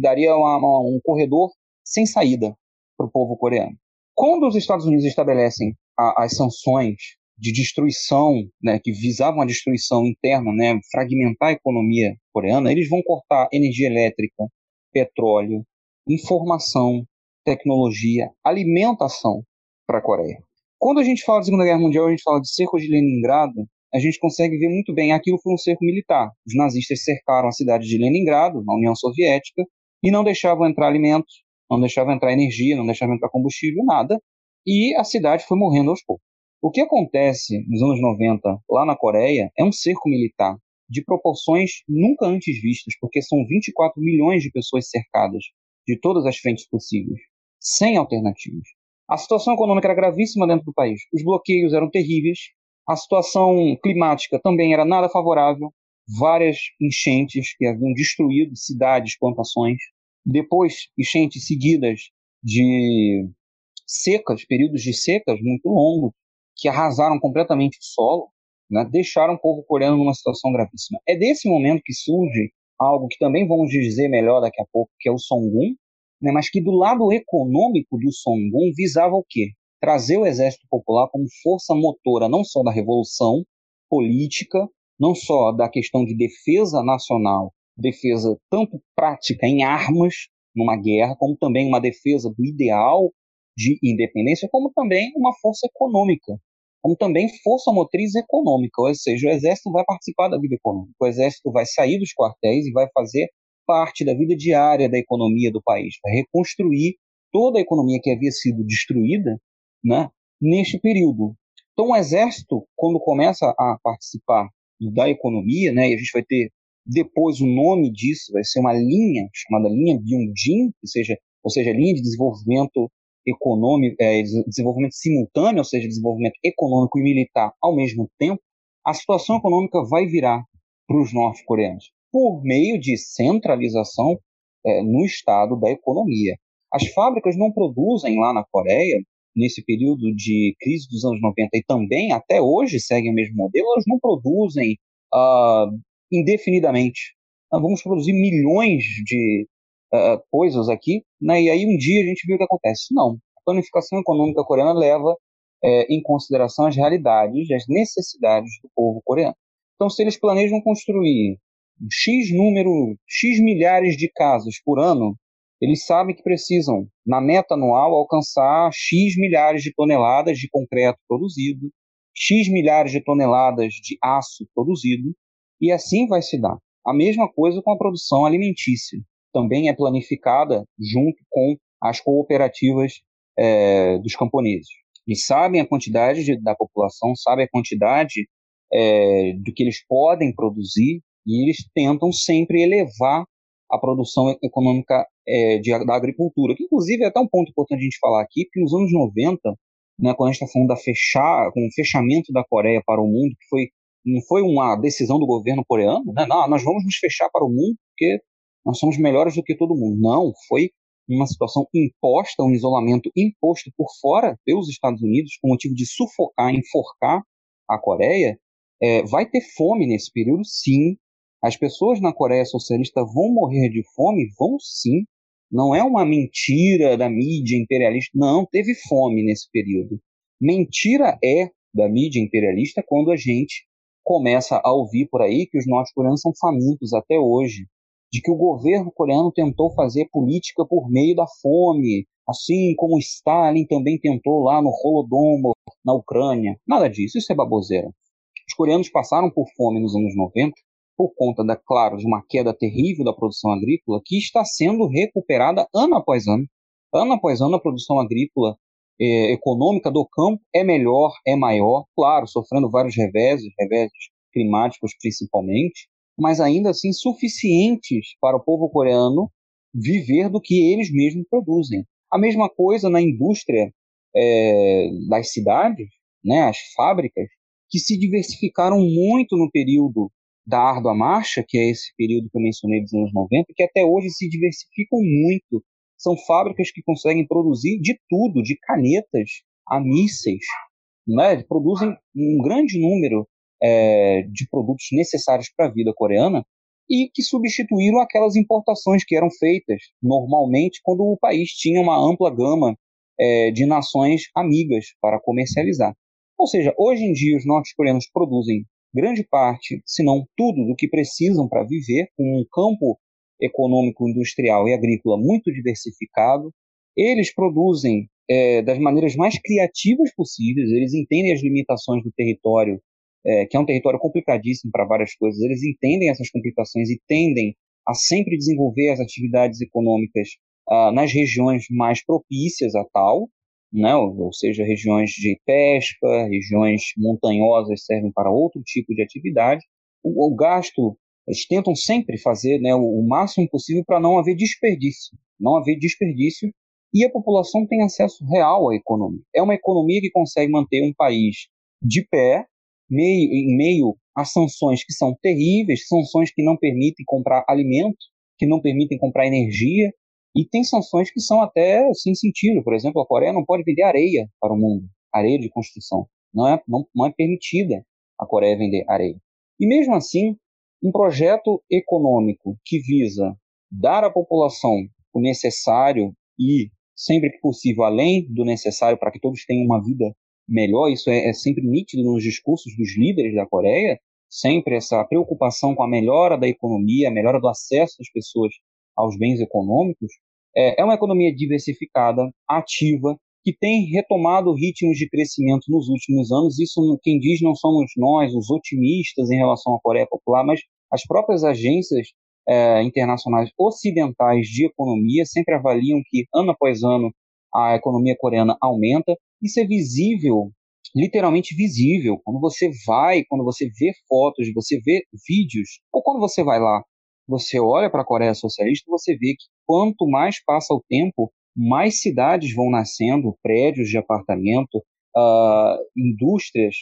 daria uma, uma, um corredor sem saída para o povo coreano. Quando os Estados Unidos estabelecem a, as sanções de destruição, né, que visavam a destruição interna, né, fragmentar a economia coreana, eles vão cortar energia elétrica, petróleo, informação, tecnologia, alimentação para a Coreia. Quando a gente fala de Segunda Guerra Mundial, a gente fala de cerco de Leningrado, a gente consegue ver muito bem aquilo foi um cerco militar. Os nazistas cercaram a cidade de Leningrado, na União Soviética, e não deixavam entrar alimentos, não deixavam entrar energia, não deixavam entrar combustível, nada, e a cidade foi morrendo aos poucos. O que acontece nos anos 90 lá na Coreia é um cerco militar de proporções nunca antes vistas, porque são 24 milhões de pessoas cercadas de todas as frentes possíveis, sem alternativas. A situação econômica era gravíssima dentro do país. Os bloqueios eram terríveis. A situação climática também era nada favorável. Várias enchentes que haviam destruído cidades, plantações. Depois, enchentes seguidas de secas, períodos de secas muito longos, que arrasaram completamente o solo, né, deixaram o povo coreano numa situação gravíssima. É desse momento que surge algo que também vamos dizer melhor daqui a pouco, que é o Songun, né, mas que do lado econômico do Songun visava o quê? Trazer o exército popular como força motora não só da revolução política, não só da questão de defesa nacional, defesa tanto prática em armas numa guerra, como também uma defesa do ideal de independência, como também uma força econômica como também força motriz econômica, ou seja, o exército vai participar da vida econômica, o exército vai sair dos quartéis e vai fazer parte da vida diária da economia do país, vai reconstruir toda a economia que havia sido destruída né, neste período. Então, o exército, quando começa a participar da economia, né, e a gente vai ter Depois, o nome disso vai ser uma linha chamada linha Byung-jin, ou seja, ou seja, linha de desenvolvimento econômico, é, desenvolvimento simultâneo, ou seja, desenvolvimento econômico e militar ao mesmo tempo, a situação econômica vai virar para os norte-coreanos por meio de centralização é, no estado da economia. As fábricas não produzem lá na Coreia, nesse período de crise dos anos 90 e também até hoje seguem o mesmo modelo, elas não produzem uh, indefinidamente. Nós vamos produzir milhões de uh, coisas aqui, né, e aí um dia a gente vê o que acontece. Não. A planificação econômica coreana leva é, em consideração as realidades, as necessidades do povo coreano. Então, se eles planejam construir X número, X milhares de casas por ano, eles sabem que precisam, na meta anual, alcançar X milhares de toneladas de concreto produzido, X milhares de toneladas de aço produzido, e assim vai se dar. A mesma coisa com a produção alimentícia. Também é planificada junto com as cooperativas é, dos camponeses. Eles sabem a quantidade de, da população, sabem a quantidade é, do que eles podem produzir e eles tentam sempre elevar a produção econômica é, de, da agricultura, que inclusive é até um ponto importante a gente falar aqui, porque nos anos 90, né, quando a gente está falando da fechar, com o fechamento da Coreia para o mundo, que foi não foi uma decisão do governo coreano, né? Não, nós vamos nos fechar para o mundo porque nós somos melhores do que todo mundo. Não, foi uma situação imposta, um isolamento imposto por fora pelos Estados Unidos com o motivo de sufocar, enforcar a Coreia. É, vai ter fome nesse período, sim. As pessoas na Coreia socialista vão morrer de fome? Vão sim. Não é uma mentira da mídia imperialista. Não, teve fome nesse período. Mentira é da mídia imperialista quando a gente começa a ouvir por aí que os norte-coreanos são famintos até hoje, de que o governo coreano tentou fazer política por meio da fome, assim como Stalin também tentou lá no Holodomor, na Ucrânia. Nada disso, isso é baboseira. Os coreanos passaram por fome nos anos 90 por conta, da, claro, de uma queda terrível da produção agrícola que está sendo recuperada ano após ano. Ano após ano, a produção agrícola eh, econômica do campo é melhor, é maior, claro, sofrendo vários reveses, reveses climáticos principalmente, mas ainda assim suficientes para o povo coreano viver do que eles mesmos produzem. A mesma coisa na indústria é, das cidades, né, as fábricas, que se diversificaram muito no período da árdua marcha, que é esse período que eu mencionei dos anos 90, que até hoje se diversificam muito. São fábricas que conseguem produzir de tudo, de canetas a mísseis, né? produzem um grande número é, de produtos necessários para a vida coreana e que substituíram aquelas importações que eram feitas normalmente quando o país tinha uma ampla gama é, de nações amigas para comercializar. Ou seja, hoje em dia os norte-coreanos produzem grande parte, se não tudo, do que precisam para viver, com um campo econômico, industrial e agrícola muito diversificado. Eles produzem é, das maneiras mais criativas possíveis, eles entendem as limitações do território, é, que é um território complicadíssimo para várias coisas, eles entendem essas complicações e tendem a sempre desenvolver as atividades econômicas ah, nas regiões mais propícias a tal, né? ou seja, regiões de pesca, regiões montanhosas servem para outro tipo de atividade. O, o gasto, eles tentam sempre fazer né, o, o máximo possível para não haver desperdício, não haver desperdício, e a população tem acesso real à economia. É uma economia que consegue manter um país de pé, meio, em meio a sanções que são terríveis, sanções que não permitem comprar alimento, que não permitem comprar energia, e tem sanções que são até sem sentido. Por exemplo, a Coreia não pode vender areia para o mundo, areia de construção. Não é, não, não é permitida a Coreia vender areia. E mesmo assim, um projeto econômico que visa dar à população o necessário e, sempre que possível, além do necessário para que todos tenham uma vida melhor, isso é, é sempre nítido nos discursos dos líderes da Coreia, sempre essa preocupação com a melhora da economia, a melhora do acesso das pessoas aos bens econômicos, é, é uma economia diversificada, ativa, que tem retomado ritmos de crescimento nos últimos anos. Isso quem diz não somos nós, os otimistas em relação à Coreia Popular, mas as próprias agências é, internacionais ocidentais de economia sempre avaliam que ano após ano a economia coreana aumenta. Isso é visível literalmente visível. Quando você vai, quando você vê fotos, você vê vídeos, ou quando você vai lá, você olha para a Coreia Socialista, você vê que quanto mais passa o tempo, mais cidades vão nascendo, prédios de apartamento, uh, indústrias.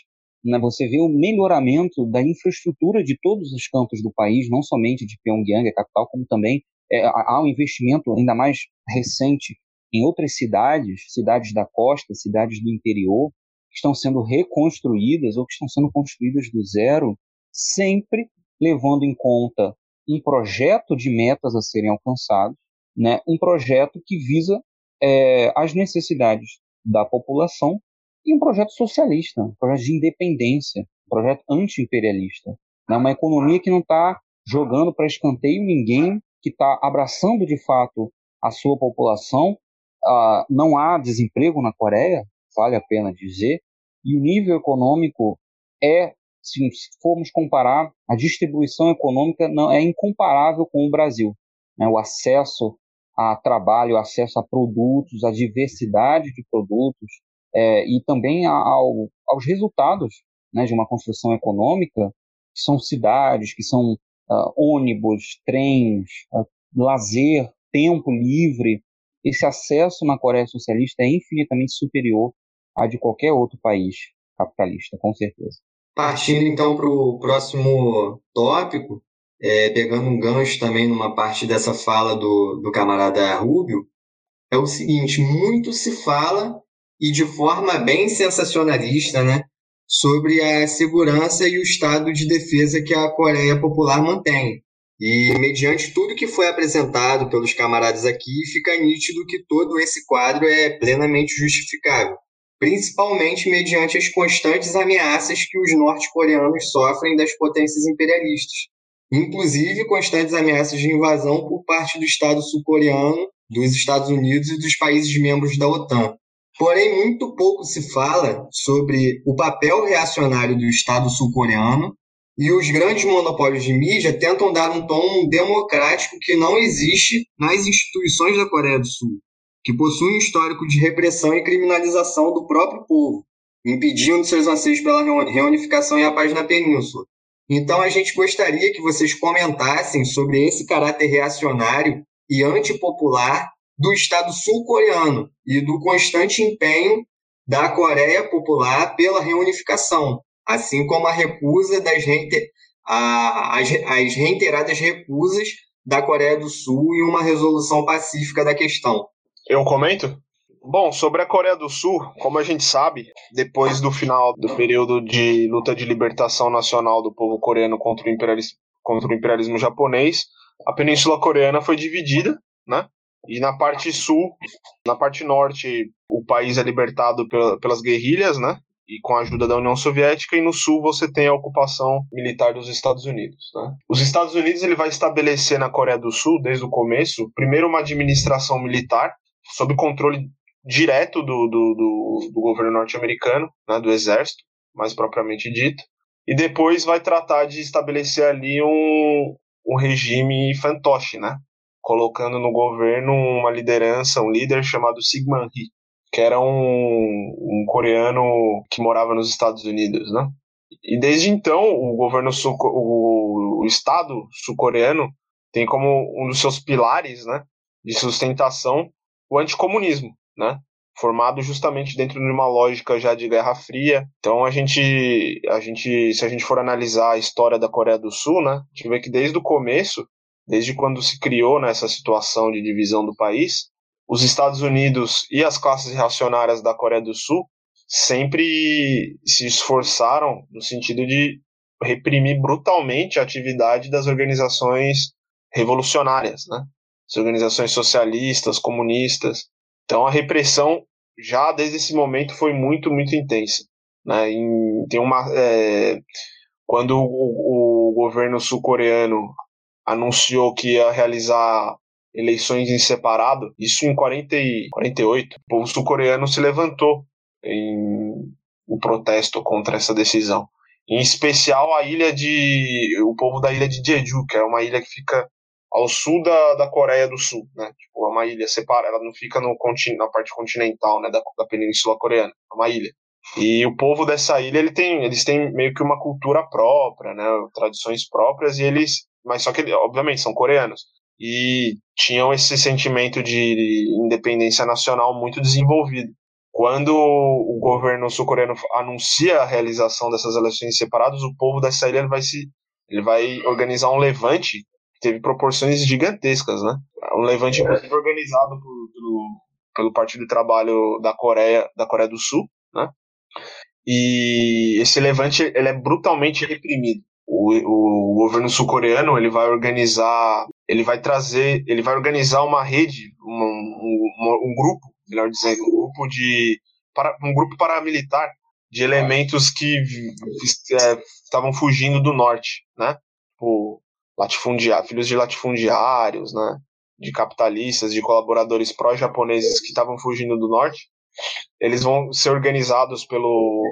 Né? Você vê o melhoramento da infraestrutura de todos os campos do país, não somente de Pyongyang, a capital, como também é, há um investimento ainda mais recente em outras cidades, cidades da costa, cidades do interior, que estão sendo reconstruídas ou que estão sendo construídas do zero, sempre levando em conta um projeto de metas a serem alcançados, né? um projeto que visa é, as necessidades da população e um projeto socialista, um projeto de independência, um projeto anti-imperialista. Né? Uma economia que não está jogando para escanteio ninguém, que está abraçando de fato a sua população. Não há desemprego na Coreia, vale a pena dizer, e o nível econômico é, se formos comparar, a distribuição econômica não é incomparável com o Brasil. Né? O acesso a trabalho, o acesso a produtos, a diversidade de produtos é, e também ao, aos resultados né, de uma construção econômica, que são cidades, que são uh, ônibus, trens, uh, lazer, tempo livre. Esse acesso na Coreia Socialista é infinitamente superior a de qualquer outro país capitalista, com certeza. Partindo então para o próximo tópico, é, pegando um gancho também numa parte dessa fala do, do camarada Rubio, é o seguinte: muito se fala e de forma bem sensacionalista, né, sobre a segurança e o estado de defesa que a Coreia Popular mantém. E mediante tudo que foi apresentado pelos camaradas aqui, fica nítido que todo esse quadro é plenamente justificável principalmente mediante as constantes ameaças que os norte-coreanos sofrem das potências imperialistas, inclusive constantes ameaças de invasão por parte do Estado sul-coreano, dos Estados Unidos e dos países membros da OTAN. Porém, muito pouco se fala sobre o papel reacionário do Estado sul-coreano e os grandes monopólios de mídia tentam dar um tom democrático que não existe nas instituições da Coreia do Sul que possui um histórico de repressão e criminalização do próprio povo, impedindo seus anseios pela reunificação e a paz na península. Então a gente gostaria que vocês comentassem sobre esse caráter reacionário e antipopular do Estado sul-coreano e do constante empenho da Coreia Popular pela reunificação, assim como a recusa das reiter... a, as, as reiteradas recusas da Coreia do Sul em uma resolução pacífica da questão. Eu comento? Bom, sobre a Coreia do Sul, como a gente sabe, depois do final do período de luta de libertação nacional do povo coreano contra o imperialismo, contra o imperialismo japonês, a Península Coreana foi dividida, né? E na parte sul, na parte norte, o país é libertado pelas guerrilhas, né? E com a ajuda da União Soviética, e no sul você tem a ocupação militar dos Estados Unidos. Né? Os Estados Unidos ele vai estabelecer na Coreia do Sul, desde o começo, primeiro uma administração militar, sob controle direto do, do, do, do governo norte-americano, né, do exército, mais propriamente dito, e depois vai tratar de estabelecer ali um, um regime fantoche, né, colocando no governo uma liderança, um líder chamado Sigman Hee, que era um, um coreano que morava nos Estados Unidos, né? E desde então o governo sul, o, o Estado sul-coreano tem como um dos seus pilares, né, de sustentação o anticomunismo, né? Formado justamente dentro de uma lógica já de Guerra Fria. Então a gente, a gente, se a gente for analisar a história da Coreia do Sul, né, a gente vê que desde o começo, desde quando se criou nessa né, situação de divisão do país, os Estados Unidos e as classes reacionárias da Coreia do Sul sempre se esforçaram no sentido de reprimir brutalmente a atividade das organizações revolucionárias, né? as organizações socialistas, comunistas. Então a repressão já desde esse momento foi muito, muito intensa. Né? Em, tem uma, é, quando o, o governo sul-coreano anunciou que ia realizar eleições em separado, isso em 40 e 48, o povo sul-coreano se levantou em um protesto contra essa decisão. Em especial a ilha de o povo da ilha de Jeju, que é uma ilha que fica ao sul da, da Coreia do Sul, né? Tipo, é uma ilha separada, ela não fica no na parte continental, né, da, da Península Coreana, é uma ilha. E o povo dessa ilha, ele tem, eles têm meio que uma cultura própria, né, tradições próprias, e eles, mas só que, obviamente, são coreanos. E tinham esse sentimento de independência nacional muito desenvolvido. Quando o governo sul-coreano anuncia a realização dessas eleições separadas, o povo dessa ilha vai se ele vai organizar um levante que teve proporções gigantescas, né? Um levante inclusive organizado por, pelo, pelo Partido do Trabalho da Coreia, da Coreia do Sul, né? E esse levante ele é brutalmente reprimido. O, o, governo sul-coreano ele vai organizar, ele vai trazer, ele vai organizar uma rede, um, um, um grupo, melhor dizendo, um grupo de um grupo paramilitar de elementos que é, estavam fugindo do norte, né? Tipo, latifundiários, filhos de latifundiários, né? De capitalistas, de colaboradores pró-japoneses que estavam fugindo do norte eles vão ser organizados pelo,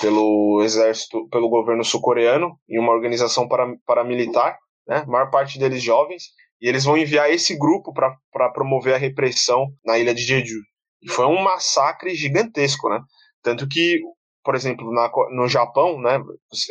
pelo exército, pelo governo sul-coreano, em uma organização para, paramilitar, né? a maior parte deles jovens, e eles vão enviar esse grupo para promover a repressão na ilha de Jeju. E foi um massacre gigantesco, né? Tanto que, por exemplo, na, no Japão, né?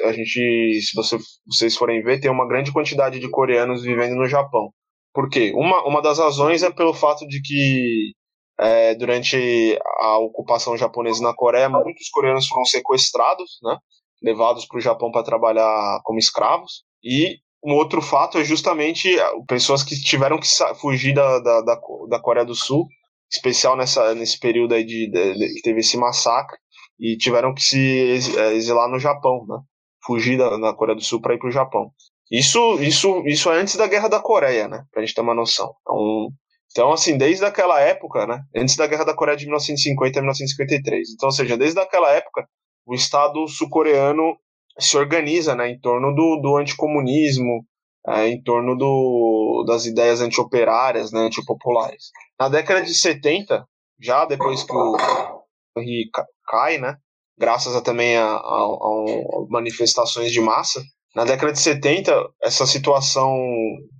A gente, se você, vocês forem ver, tem uma grande quantidade de coreanos vivendo no Japão. Por quê? Uma, uma das razões é pelo fato de que é, durante a ocupação japonesa na Coreia, muitos coreanos foram sequestrados, né, levados para o Japão para trabalhar como escravos. E um outro fato é justamente pessoas que tiveram que fugir da, da, da, da Coreia do Sul, especial nessa, nesse período aí de, de, de, que teve esse massacre, e tiveram que se é, exilar no Japão, né, fugir da, da Coreia do Sul para ir para o Japão. Isso, isso, isso é antes da Guerra da Coreia, né? Pra gente ter uma noção. Então, então, assim, desde aquela época, né, antes da Guerra da Coreia de 1950 a 1953. Então, ou seja, desde aquela época, o Estado sul-coreano se organiza né, em torno do, do anticomunismo, é, em torno do, das ideias anti-operárias, né, antipopulares. Na década de 70, já depois que o Henry cai, né, graças a, também a, a, a manifestações de massa, na década de 70, essa situação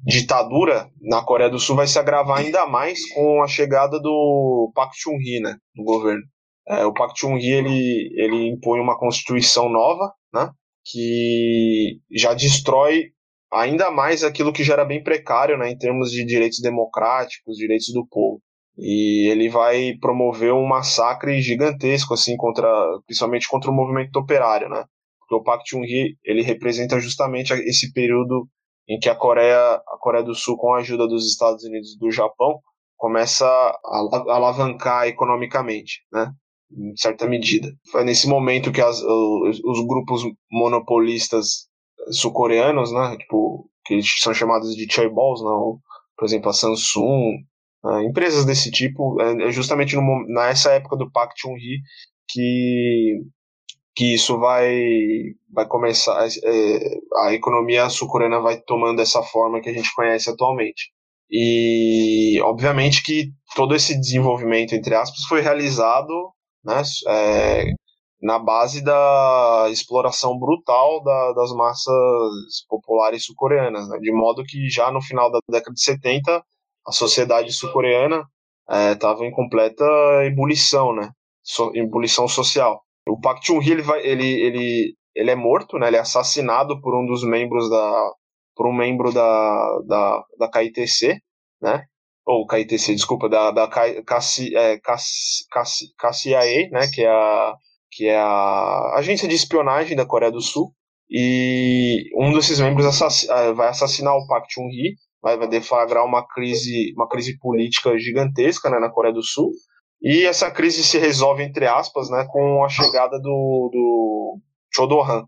ditadura na Coreia do Sul vai se agravar ainda mais com a chegada do Park Chung-hee, né, no governo. É, o Park Chung-hee ele, ele impõe uma constituição nova, né, que já destrói ainda mais aquilo que já era bem precário, né, em termos de direitos democráticos, direitos do povo. E ele vai promover um massacre gigantesco, assim, contra, principalmente contra o movimento operário, né porque o Pak Chung-hee ele representa justamente esse período em que a Coreia, a Coreia do Sul, com a ajuda dos Estados Unidos e do Japão, começa a alavancar economicamente, né? Em certa medida. Foi nesse momento que as, os, os, grupos monopolistas sul-coreanos, né? Tipo, que são chamados de chaebols, né? por exemplo, a Samsung, né? empresas desse tipo, é, é justamente no, nessa época do Pak Chung-hee que que isso vai, vai começar, é, a economia sul-coreana vai tomando essa forma que a gente conhece atualmente. E, obviamente, que todo esse desenvolvimento, entre aspas, foi realizado né, é, na base da exploração brutal da, das massas populares sul-coreanas, né, de modo que já no final da década de 70, a sociedade sul-coreana estava é, em completa ebulição, né, so, ebulição social. O Pak Chung-hee ele, ele, ele, ele é morto, né? Ele é assassinado por um dos membros da por um membro da, da, da KITC, né? Ou KITC, desculpa, da, da KCIA, é, né? Que é a que é a agência de espionagem da Coreia do Sul. E um desses membros assass eh, vai assassinar o Pak Chung-hee, vai, vai deflagrar uma crise, uma crise política gigantesca né, na Coreia do Sul. E essa crise se resolve, entre aspas, né, com a chegada do, do Chodohan.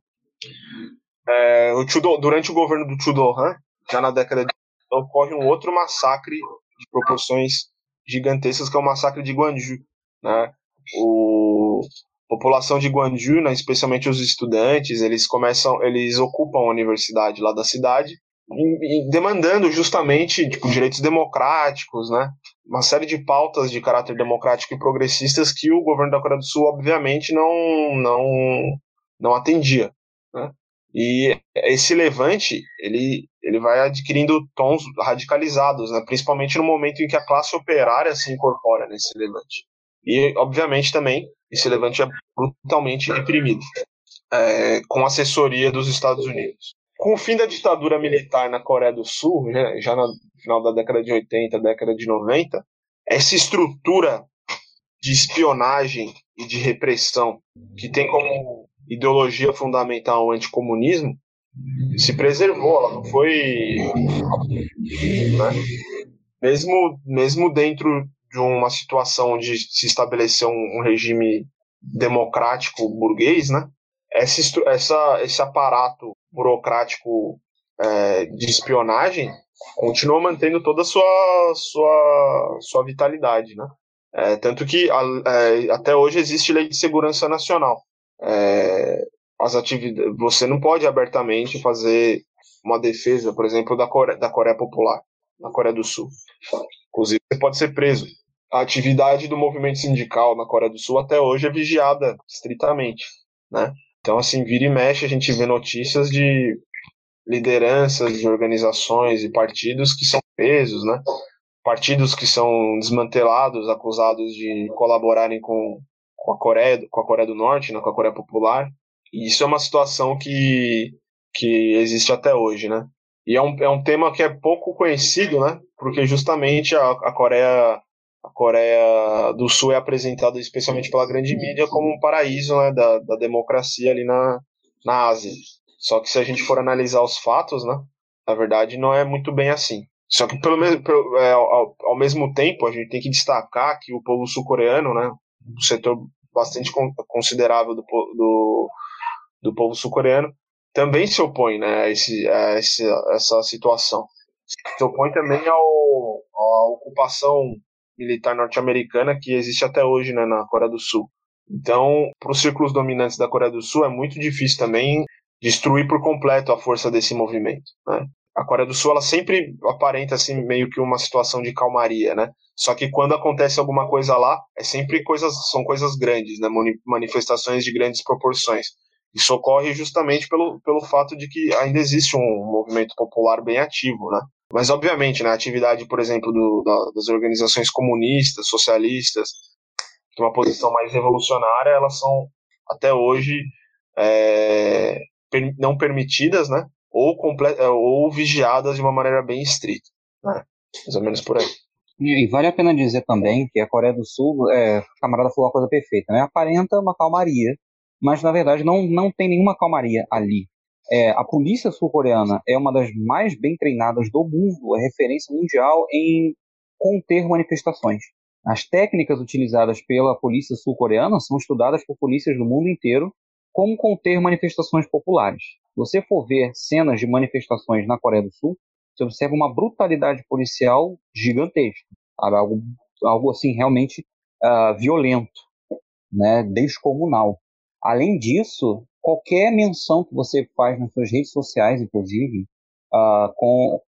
É, o durante o governo do Chodohan, já na década de ocorre um outro massacre de proporções gigantescas, que é o massacre de Guanju. Né? O, a população de Guanju, né, especialmente os estudantes, eles começam, eles ocupam a universidade lá da cidade demandando justamente tipo, direitos democráticos, né? Uma série de pautas de caráter democrático e progressistas que o governo da Coreia do Sul, obviamente, não, não, não atendia. Né? E esse levante, ele, ele vai adquirindo tons radicalizados, né? principalmente no momento em que a classe operária se incorpora nesse levante. E, obviamente, também esse levante é brutalmente reprimido, é, com assessoria dos Estados Unidos. Com o fim da ditadura militar na Coreia do Sul, já, já no final da década de 80, década de 90, essa estrutura de espionagem e de repressão que tem como ideologia fundamental anticomunismo se preservou, ela não foi. Né? Mesmo, mesmo dentro de uma situação onde se estabeleceu um, regime democrático burguês, né? Essa, essa, esse aparato burocrático é, de espionagem continua mantendo toda a sua, sua, sua vitalidade, né? É, tanto que a, é, até hoje existe lei de segurança nacional. É, as atividades, você não pode abertamente fazer uma defesa, por exemplo, da Coreia, da Coreia Popular, na Coreia do Sul. Inclusive, você pode ser preso. A atividade do movimento sindical na Coreia do Sul até hoje é vigiada estritamente, né? Então, assim, vira e mexe, a gente vê notícias de lideranças de organizações e partidos que são presos, né? Partidos que são desmantelados, acusados de colaborarem com, com a Coreia, com a Coreia do Norte, né, com a Coreia Popular. E isso é uma situação que, que existe até hoje, né? E é um, é um tema que é pouco conhecido, né? Porque justamente a, a Coreia a Coreia do Sul é apresentada especialmente pela grande mídia como um paraíso né, da, da democracia ali na, na Ásia. Só que se a gente for analisar os fatos, né, na verdade não é muito bem assim. Só que pelo mesmo, é, ao, ao, mesmo tempo a gente tem que destacar que o povo sul-coreano, né, um setor bastante considerável do, do, do povo sul-coreano, também se opõe né, a, esse, a essa, essa situação. Se opõe também ao, à ocupação militar norte-americana que existe até hoje né, na Coreia do Sul. Então, para os círculos dominantes da Coreia do Sul, é muito difícil também destruir por completo a força desse movimento. Né? A Coreia do Sul ela sempre aparenta assim meio que uma situação de calmaria, né? Só que quando acontece alguma coisa lá, é sempre coisas são coisas grandes, né? Manifestações de grandes proporções. Isso ocorre justamente pelo, pelo fato de que ainda existe um movimento popular bem ativo, né? Mas, obviamente, na né, atividade, por exemplo, do, da, das organizações comunistas, socialistas, de uma posição mais revolucionária, elas são, até hoje, é, não permitidas, né? Ou, é, ou vigiadas de uma maneira bem estrita. Né? Mais ou menos por aí. E vale a pena dizer também que a Coreia do Sul, é, camarada falou uma coisa perfeita, né? Aparenta uma calmaria, mas na verdade não, não tem nenhuma calmaria ali. É, a polícia sul-coreana é uma das mais bem treinadas do mundo, é referência mundial em conter manifestações. As técnicas utilizadas pela polícia sul-coreana são estudadas por polícias do mundo inteiro como conter manifestações populares. Se você for ver cenas de manifestações na Coreia do Sul, você observa uma brutalidade policial gigantesca, algo, algo assim realmente uh, violento, né, descomunal. Além disso, qualquer menção que você faz nas suas redes sociais, inclusive, uh, com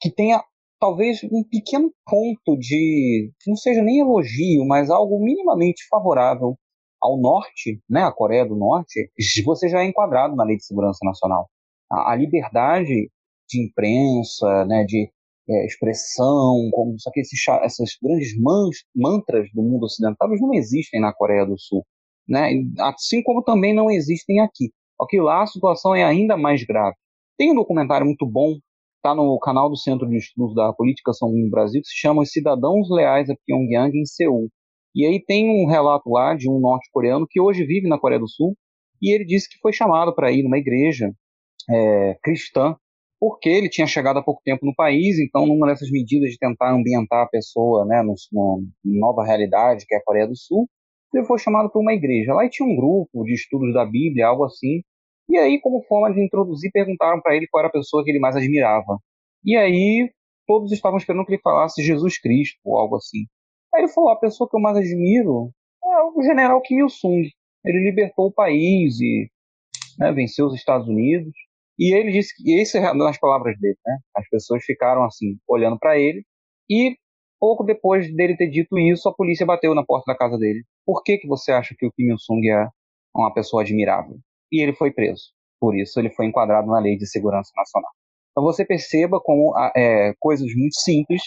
que tenha talvez um pequeno ponto de não seja nem elogio, mas algo minimamente favorável ao norte, né, a Coreia do Norte, você já é enquadrado na Lei de Segurança Nacional. A, a liberdade de imprensa, né, de é, expressão, como só que esses, essas grandes mantras do mundo ocidental não existem na Coreia do Sul né? assim como também não existem aqui. Aqui lá a situação é ainda mais grave. Tem um documentário muito bom, está no canal do Centro de Estudos da Política São no Brasil, que se chama Os Cidadãos Leais a Pyongyang em Seul. E aí tem um relato lá de um norte-coreano que hoje vive na Coreia do Sul, e ele disse que foi chamado para ir numa igreja é, cristã, porque ele tinha chegado há pouco tempo no país, então numa dessas medidas de tentar ambientar a pessoa né, numa nova realidade, que é a Coreia do Sul, ele foi chamado para uma igreja. Lá tinha um grupo de estudos da Bíblia, algo assim. E aí, como forma de introduzir, perguntaram para ele qual era a pessoa que ele mais admirava. E aí, todos estavam esperando que ele falasse Jesus Cristo, ou algo assim. Aí ele falou: a pessoa que eu mais admiro é o general Kim Il-sung. Ele libertou o país e né, venceu os Estados Unidos. E ele disse que, e esse é nas palavras dele, né? As pessoas ficaram assim, olhando para ele. E Pouco depois dele ter dito isso, a polícia bateu na porta da casa dele. Por que, que você acha que o Kim Il-sung é uma pessoa admirável? E ele foi preso. Por isso, ele foi enquadrado na Lei de Segurança Nacional. Então você perceba como é, coisas muito simples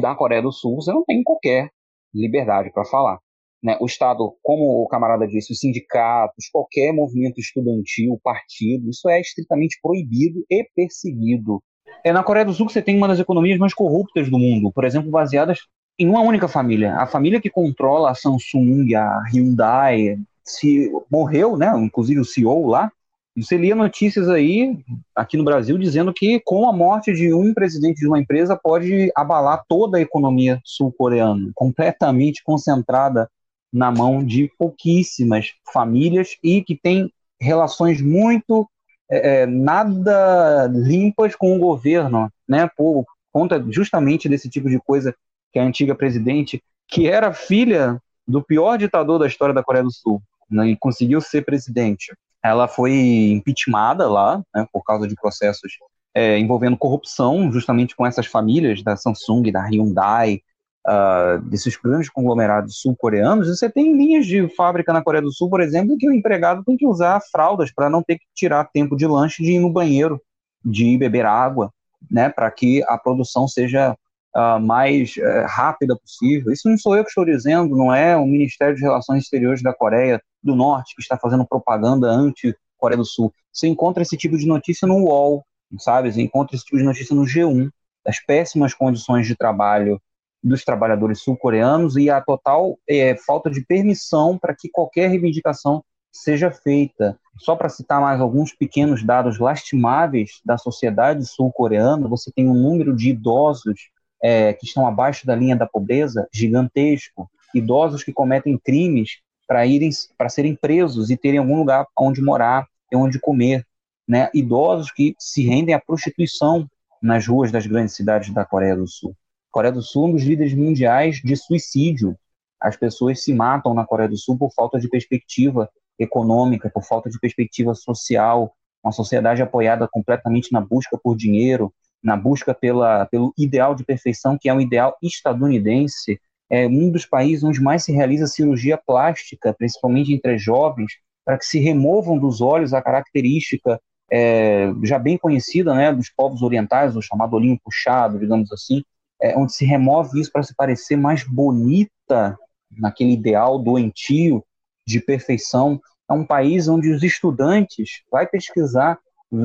da Coreia do Sul você não tem qualquer liberdade para falar. né, o Estado, como o camarada disse, os sindicatos, qualquer movimento estudantil, partido, isso é estritamente proibido e perseguido. É na Coreia do Sul que você tem uma das economias mais corruptas do mundo, por exemplo, baseadas em uma única família. A família que controla a Samsung, a Hyundai, se morreu, né? Inclusive o CEO lá. Você lia notícias aí aqui no Brasil dizendo que com a morte de um presidente de uma empresa pode abalar toda a economia sul-coreana, completamente concentrada na mão de pouquíssimas famílias e que tem relações muito é, é nada limpas com o governo, né? Por conta justamente desse tipo de coisa que a antiga presidente, que era filha do pior ditador da história da Coreia do Sul, né, e conseguiu ser presidente. Ela foi impeachmentada lá, né, por causa de processos é, envolvendo corrupção, justamente com essas famílias da Samsung, da Hyundai, uh, desses grandes conglomerados sul-coreanos. Você tem linhas de fábrica na Coreia do Sul, por exemplo, que o empregado tem que usar fraldas para não ter que tirar tempo de lanche de ir no banheiro, de beber água, né, para que a produção seja uh, mais uh, rápida possível. Isso não sou eu que estou dizendo, não é o Ministério de Relações Exteriores da Coreia do Norte que está fazendo propaganda anti-Coreia do Sul. Você encontra esse tipo de notícia no UOL, sabe? Você encontra esse tipo de notícia no G1, das péssimas condições de trabalho dos trabalhadores sul-coreanos e a total é, falta de permissão para que qualquer reivindicação seja feita. Só para citar mais alguns pequenos dados lastimáveis da sociedade sul-coreana, você tem um número de idosos é, que estão abaixo da linha da pobreza gigantesco, idosos que cometem crimes para irem para serem presos e terem algum lugar onde morar e onde comer, né? Idosos que se rendem à prostituição nas ruas das grandes cidades da Coreia do Sul. Coreia do Sul é um dos líderes mundiais de suicídio. As pessoas se matam na Coreia do Sul por falta de perspectiva econômica, por falta de perspectiva social, uma sociedade apoiada completamente na busca por dinheiro, na busca pela, pelo ideal de perfeição, que é um ideal estadunidense, é um dos países onde mais se realiza cirurgia plástica, principalmente entre jovens, para que se removam dos olhos a característica é, já bem conhecida né, dos povos orientais, o chamado olhinho puxado, digamos assim, é, onde se remove isso para se parecer mais bonita naquele ideal doentio de perfeição. É um país onde os estudantes vai pesquisar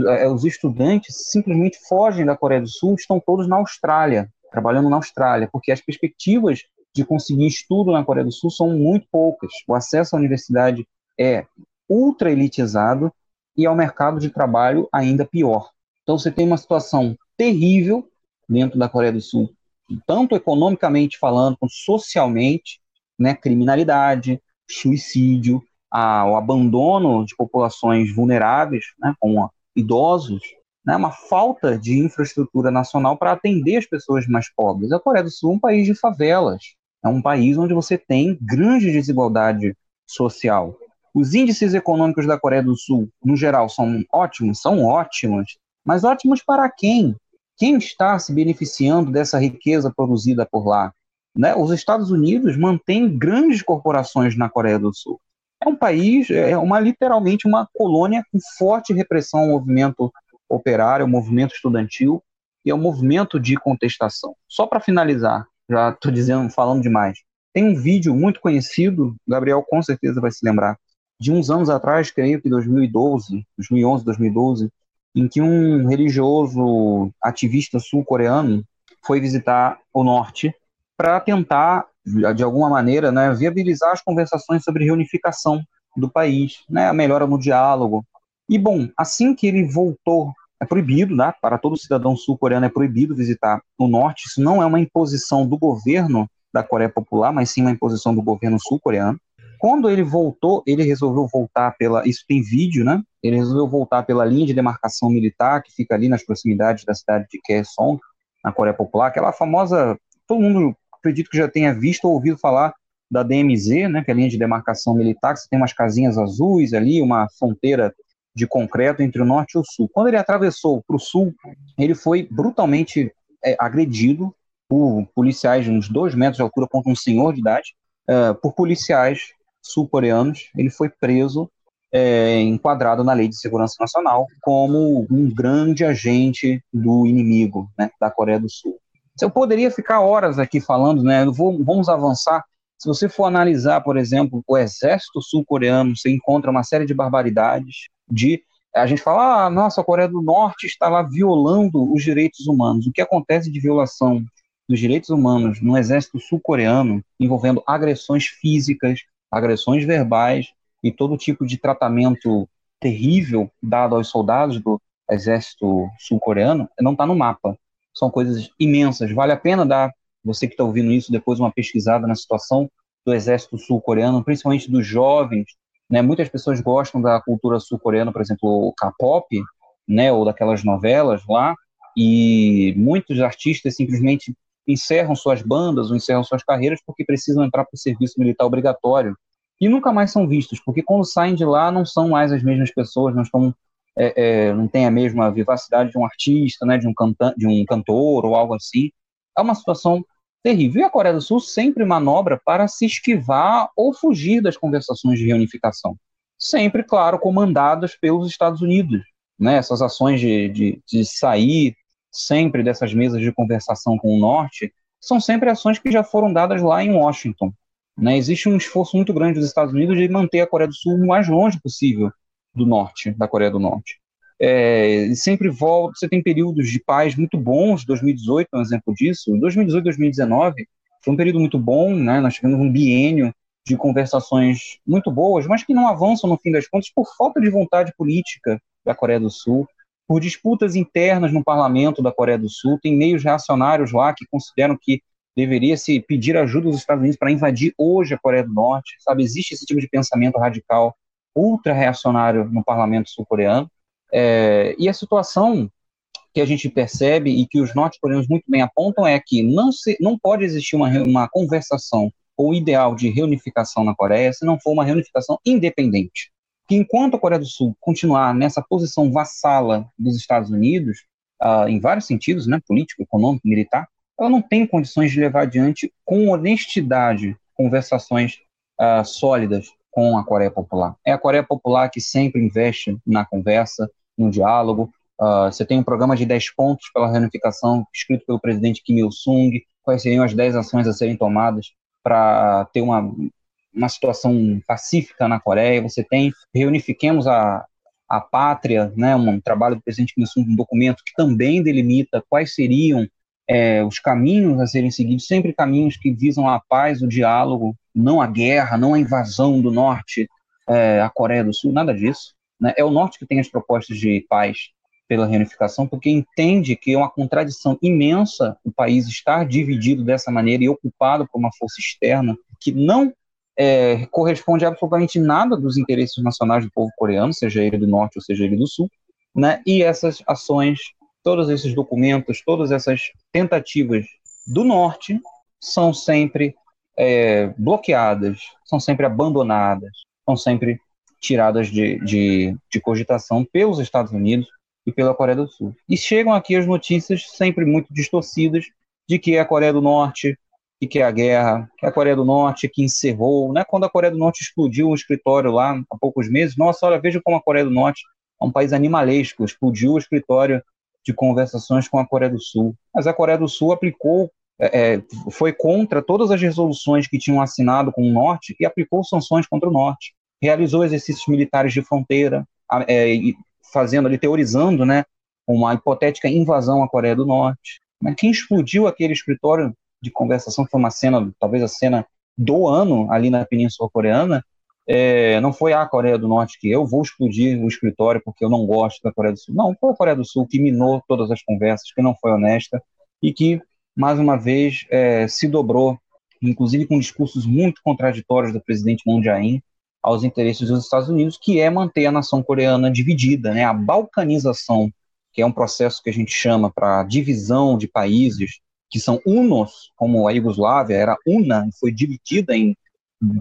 é, os estudantes simplesmente fogem da Coreia do Sul, estão todos na Austrália, trabalhando na Austrália, porque as perspectivas de conseguir estudo na Coreia do Sul são muito poucas. O acesso à universidade é ultra elitizado e ao mercado de trabalho ainda pior. Então você tem uma situação terrível dentro da Coreia do Sul, tanto economicamente falando, quanto socialmente, né, criminalidade, suicídio, a, o abandono de populações vulneráveis, né, como a idosos, né, uma falta de infraestrutura nacional para atender as pessoas mais pobres. A Coreia do Sul é um país de favelas, é um país onde você tem grande desigualdade social. Os índices econômicos da Coreia do Sul, no geral, são ótimos, são ótimos, mas ótimos para quem? Quem está se beneficiando dessa riqueza produzida por lá? Né? Os Estados Unidos mantêm grandes corporações na Coreia do Sul é um país, é uma literalmente uma colônia com forte repressão ao movimento operário, ao movimento estudantil e ao movimento de contestação. Só para finalizar, já estou dizendo, falando demais. Tem um vídeo muito conhecido, Gabriel com certeza vai se lembrar, de uns anos atrás, creio que 2012, 2011, 2012, em que um religioso ativista sul-coreano foi visitar o norte para tentar de alguma maneira, né, viabilizar as conversações sobre reunificação do país, né, a melhora no diálogo. E, bom, assim que ele voltou, é proibido, né, para todo cidadão sul-coreano é proibido visitar o norte, isso não é uma imposição do governo da Coreia Popular, mas sim uma imposição do governo sul-coreano. Quando ele voltou, ele resolveu voltar pela. Isso tem vídeo, né? Ele resolveu voltar pela linha de demarcação militar que fica ali nas proximidades da cidade de Kaesong, na Coreia Popular, aquela famosa. Todo mundo acredito que já tenha visto ou ouvido falar da DMZ, né, que é a linha de demarcação militar, que você tem umas casinhas azuis ali, uma fronteira de concreto entre o norte e o sul. Quando ele atravessou para o sul, ele foi brutalmente é, agredido por policiais de uns dois metros de altura, contra um senhor de idade, é, por policiais sul-coreanos. Ele foi preso, é, enquadrado na Lei de Segurança Nacional, como um grande agente do inimigo né, da Coreia do Sul. Eu poderia ficar horas aqui falando, né? Vou, vamos avançar Se você for analisar, por exemplo, o exército sul-coreano, você encontra uma série de barbaridades de a gente fala, ah, nossa, a Coreia do Norte está lá violando os direitos humanos. O que acontece de violação dos direitos humanos no exército sul-coreano, envolvendo agressões físicas, agressões verbais e todo tipo de tratamento terrível dado aos soldados do exército sul-coreano, não está no mapa. São coisas imensas. Vale a pena dar, você que está ouvindo isso, depois uma pesquisada na situação do exército sul-coreano, principalmente dos jovens. Né? Muitas pessoas gostam da cultura sul-coreana, por exemplo, o K-pop, né, ou daquelas novelas lá, e muitos artistas simplesmente encerram suas bandas ou encerram suas carreiras porque precisam entrar para o serviço militar obrigatório e nunca mais são vistos, porque quando saem de lá não são mais as mesmas pessoas, não estão é, é, não têm a mesma vivacidade de um artista, né, de um, canta de um cantor ou algo assim. É uma situação terrível. E a Coreia do Sul sempre manobra para se esquivar ou fugir das conversações de reunificação. Sempre, claro, comandadas pelos Estados Unidos. Né? Essas ações de, de, de sair sempre dessas mesas de conversação com o Norte são sempre ações que já foram dadas lá em Washington. Né? Existe um esforço muito grande dos Estados Unidos de manter a Coreia do Sul o mais longe possível do Norte, da Coreia do Norte. É, sempre volta, você tem períodos de paz muito bons, 2018 é um exemplo disso, 2018 2019 foi um período muito bom, né? nós tivemos um biênio de conversações muito boas, mas que não avançam no fim das contas por falta de vontade política da Coreia do Sul, por disputas internas no parlamento da Coreia do Sul, tem meios reacionários lá que consideram que deveria se pedir ajuda dos Estados Unidos para invadir hoje a Coreia do Norte, sabe? Existe esse tipo de pensamento radical ultra reacionário no parlamento sul-coreano. É, e a situação que a gente percebe e que os norte-coreanos muito bem apontam é que não, se, não pode existir uma, uma conversação ou ideal de reunificação na Coreia se não for uma reunificação independente. Que enquanto a Coreia do Sul continuar nessa posição vassala dos Estados Unidos, uh, em vários sentidos, né, político, econômico, militar, ela não tem condições de levar adiante com honestidade conversações uh, sólidas com a Coreia Popular. É a Coreia Popular que sempre investe na conversa, no diálogo. Uh, você tem um programa de 10 pontos pela reunificação, escrito pelo presidente Kim Il-sung, quais seriam as 10 ações a serem tomadas para ter uma, uma situação pacífica na Coreia. Você tem Reunifiquemos a, a Pátria, né, um trabalho do presidente Kim Il-sung, um documento que também delimita quais seriam é, os caminhos a serem seguidos, sempre caminhos que visam a paz, o diálogo, não a guerra, não a invasão do norte é, à Coreia do Sul, nada disso. Né? É o norte que tem as propostas de paz pela reunificação, porque entende que é uma contradição imensa o país estar dividido dessa maneira e ocupado por uma força externa que não é, corresponde absolutamente nada dos interesses nacionais do povo coreano, seja ele do norte ou seja ele do sul, né? E essas ações todos esses documentos, todas essas tentativas do norte são sempre é, bloqueadas, são sempre abandonadas, são sempre tiradas de, de, de cogitação pelos Estados Unidos e pela Coreia do Sul. E chegam aqui as notícias sempre muito distorcidas de que a Coreia do Norte que quer a guerra, que a Coreia do Norte que encerrou, né? Quando a Coreia do Norte explodiu um escritório lá há poucos meses, nossa, olha, veja como a Coreia do Norte é um país animalesco, explodiu o escritório de conversações com a Coreia do Sul. Mas a Coreia do Sul aplicou, é, é, foi contra todas as resoluções que tinham assinado com o Norte e aplicou sanções contra o Norte. Realizou exercícios militares de fronteira, é, fazendo ali, teorizando, né, uma hipotética invasão à Coreia do Norte. Mas quem explodiu aquele escritório de conversação foi uma cena, talvez a cena do ano ali na Península Coreana, é, não foi a Coreia do Norte que eu vou explodir o escritório porque eu não gosto da Coreia do Sul. Não, foi a Coreia do Sul que minou todas as conversas, que não foi honesta e que, mais uma vez, é, se dobrou, inclusive com discursos muito contraditórios do presidente Moon Jae-in aos interesses dos Estados Unidos, que é manter a nação coreana dividida, né? A balcanização, que é um processo que a gente chama para divisão de países que são unos, como a Iugoslávia era una e foi dividida em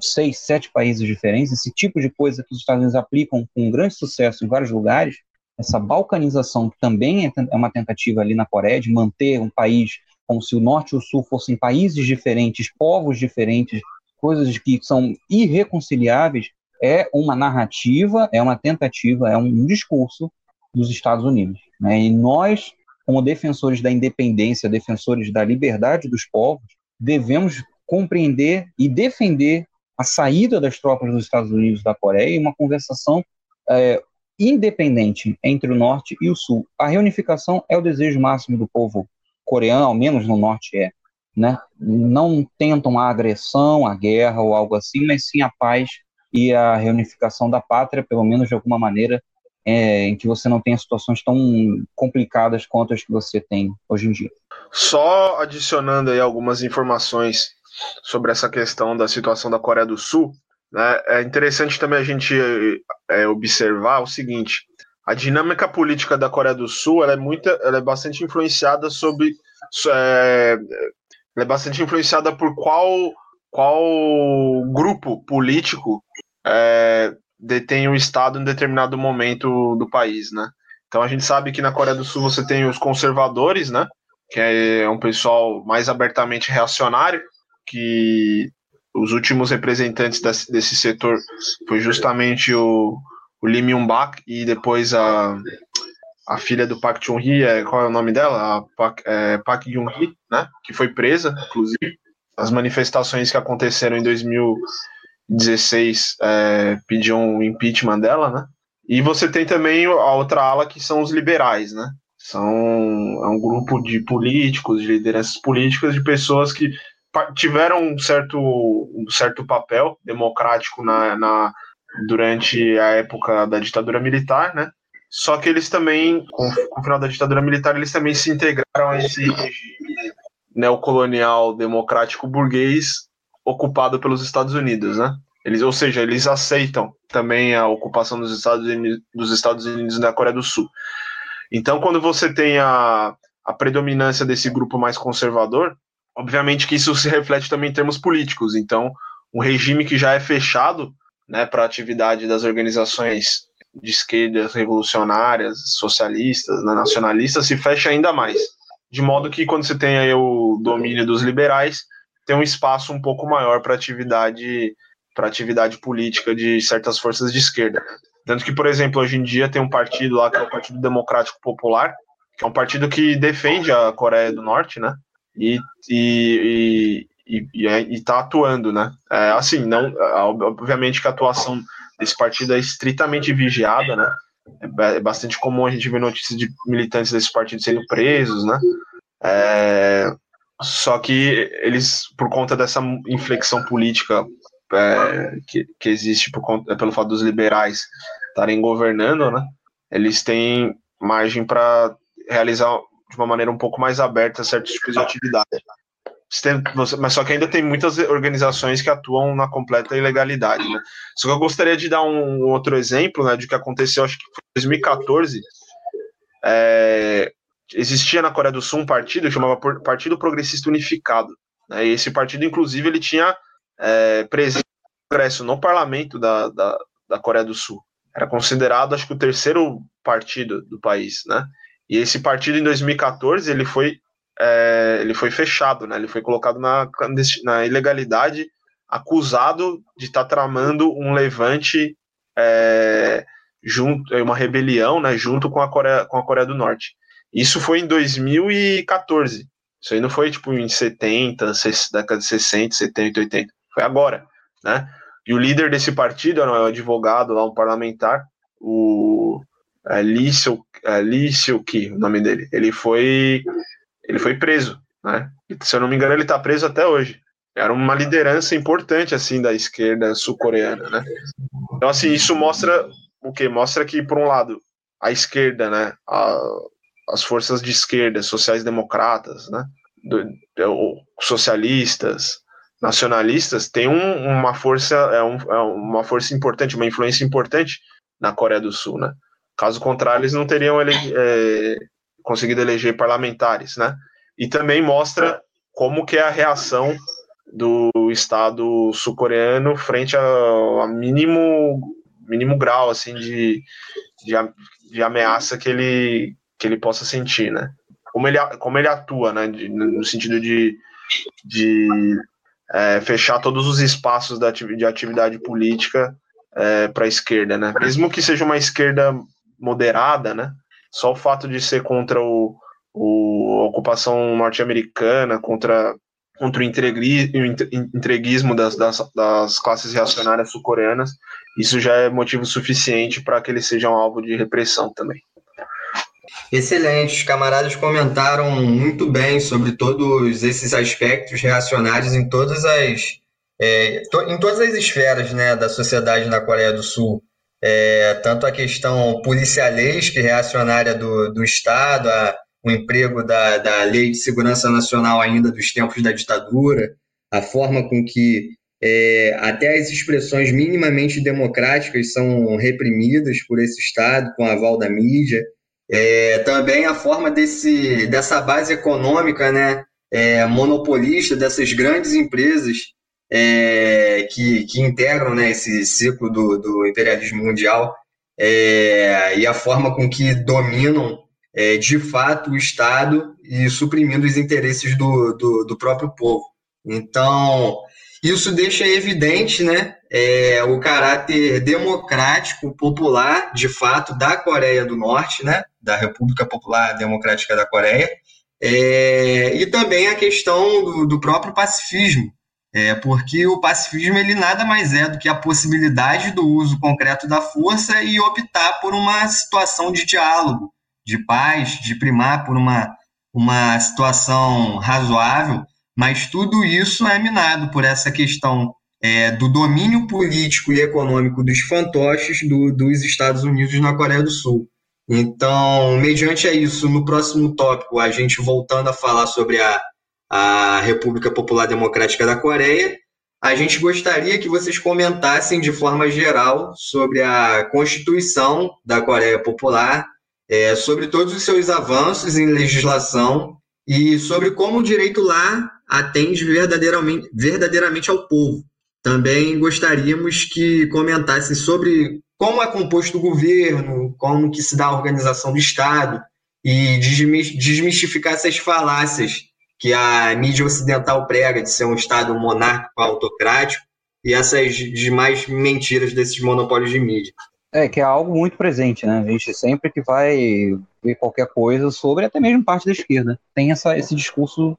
seis, sete países diferentes, esse tipo de coisa que os Estados Unidos aplicam com grande sucesso em vários lugares, essa balcanização, que também é, é uma tentativa ali na Coreia de manter um país como se o norte e o sul fossem países diferentes, povos diferentes, coisas que são irreconciliáveis, é uma narrativa, é uma tentativa, é um discurso dos Estados Unidos. Né? E nós, como defensores da independência, defensores da liberdade dos povos, devemos compreender e defender a saída das tropas dos Estados Unidos da Coreia e uma conversação é, independente entre o norte e o sul. A reunificação é o desejo máximo do povo coreano, ao menos no norte é. Né? Não tentam a agressão, a guerra ou algo assim, mas sim a paz e a reunificação da pátria, pelo menos de alguma maneira, é, em que você não tenha situações tão complicadas quanto as que você tem hoje em dia. Só adicionando aí algumas informações sobre essa questão da situação da Coreia do Sul, né, é interessante também a gente é, observar o seguinte: a dinâmica política da Coreia do Sul ela é, muito, ela é bastante influenciada sobre. É, ela é bastante influenciada por qual, qual grupo político é, detém o Estado em determinado momento do país, né? Então a gente sabe que na Coreia do Sul você tem os conservadores, né? Que é um pessoal mais abertamente reacionário, que os últimos representantes desse, desse setor foi justamente o, o Lee Myung-bak e depois a, a filha do Park Chung-hee, é, qual é o nome dela? A Park, é, Park Yoon-hee, né? Que foi presa, inclusive. As manifestações que aconteceram em 2016 é, pediam o impeachment dela, né? E você tem também a outra ala que são os liberais, né? São é um grupo de políticos, de lideranças políticas, de pessoas que tiveram um certo, um certo papel democrático na, na, durante a época da ditadura militar, né? Só que eles também, com, o final da ditadura militar, eles também se integraram a esse regime neocolonial democrático burguês ocupado pelos Estados Unidos, né? Eles, ou seja, eles aceitam também a ocupação dos Estados Unidos, dos Estados Unidos na Coreia do Sul. Então, quando você tem a, a predominância desse grupo mais conservador, obviamente que isso se reflete também em termos políticos. Então, um regime que já é fechado né, para a atividade das organizações de esquerdas revolucionárias, socialistas, né, nacionalistas, se fecha ainda mais. De modo que quando você tem aí o domínio dos liberais, tem um espaço um pouco maior para atividade para atividade política de certas forças de esquerda. Tanto que, por exemplo, hoje em dia tem um partido lá que é o Partido Democrático Popular, que é um partido que defende a Coreia do Norte, né? e, e, e, e, é, e tá atuando, né? É, assim, não, obviamente que a atuação desse partido é estritamente vigiada, né? É, é bastante comum a gente ver notícias de militantes desse partido sendo presos, né? É, só que eles, por conta dessa inflexão política é, que, que existe por conta, pelo fato dos liberais estarem governando, né? Eles têm margem para realizar de uma maneira um pouco mais aberta certos tipos de atividade. Mas só que ainda tem muitas organizações que atuam na completa ilegalidade, né? Só que eu gostaria de dar um outro exemplo, né, de que aconteceu, acho que foi em 2014. É, existia na Coreia do Sul um partido que chamava Partido Progressista Unificado. Né, e esse partido, inclusive, ele tinha é, presença no Congresso, no parlamento da, da, da Coreia do Sul. Era considerado, acho que, o terceiro partido do país, né? E esse partido em 2014 ele foi é, ele foi fechado, né? Ele foi colocado na, na ilegalidade, acusado de estar tá tramando um levante é, junto, uma rebelião, né? Junto com a Coreia, com a Coreia do Norte. Isso foi em 2014. Isso aí não foi tipo em 70, década de 60, 70, 80. Foi agora, né? E o líder desse partido era um advogado lá, um parlamentar, o é, Lee Seok, o nome dele. Ele foi ele foi preso, né? Se eu não me engano, ele está preso até hoje. Era uma liderança importante assim da esquerda sul-coreana, né? Então assim, isso mostra o que? Mostra que por um lado a esquerda, né, a, as forças de esquerda, sociais-democratas, né, do, do, socialistas, nacionalistas, têm um, uma força, é, um, é uma força importante, uma influência importante na Coreia do Sul, né? Caso contrário, eles não teriam ele, é, conseguido eleger parlamentares, né? E também mostra como que é a reação do Estado sul-coreano frente a, a, mínimo mínimo grau assim de, de, de, ameaça que ele que ele possa sentir, né? Como ele, como ele atua, né? De, no sentido de, de é, fechar todos os espaços de atividade política é, para a esquerda, né? Mesmo que seja uma esquerda moderada, né? Só o fato de ser contra o, o a ocupação norte-americana, contra contra o entreguismo das, das, das classes reacionárias sul-coreanas, isso já é motivo suficiente para que eles sejam alvo de repressão também. Excelente, os camaradas comentaram muito bem sobre todos esses aspectos reacionários em todas as é, to, em todas as esferas né, da sociedade na Coreia do Sul. É, tanto a questão policialesca e reacionária do, do Estado, a, o emprego da, da Lei de Segurança Nacional ainda dos tempos da ditadura, a forma com que é, até as expressões minimamente democráticas são reprimidas por esse Estado, com aval da mídia. É, também a forma desse, dessa base econômica né, é, monopolista dessas grandes empresas é, que, que integram né, esse ciclo do, do imperialismo mundial é, e a forma com que dominam é, de fato o Estado e suprimindo os interesses do, do, do próprio povo. Então, isso deixa evidente né, é, o caráter democrático, popular, de fato, da Coreia do Norte, né, da República Popular Democrática da Coreia, é, e também a questão do, do próprio pacifismo, é, porque o pacifismo ele nada mais é do que a possibilidade do uso concreto da força e optar por uma situação de diálogo, de paz, de primar por uma, uma situação razoável, mas tudo isso é minado por essa questão é, do domínio político e econômico dos fantoches do, dos Estados Unidos na Coreia do Sul. Então, mediante isso, no próximo tópico, a gente voltando a falar sobre a a República Popular Democrática da Coreia. A gente gostaria que vocês comentassem de forma geral sobre a Constituição da Coreia Popular, é, sobre todos os seus avanços em legislação e sobre como o direito lá atende verdadeiramente, verdadeiramente ao povo. Também gostaríamos que comentassem sobre como é composto o governo, como que se dá a organização do Estado e desmistificar essas falácias que a mídia ocidental prega de ser um Estado monárquico autocrático e essas demais mentiras desses monopólios de mídia. É, que é algo muito presente, né? A gente sempre que vai ver qualquer coisa sobre, até mesmo parte da esquerda, tem essa, esse discurso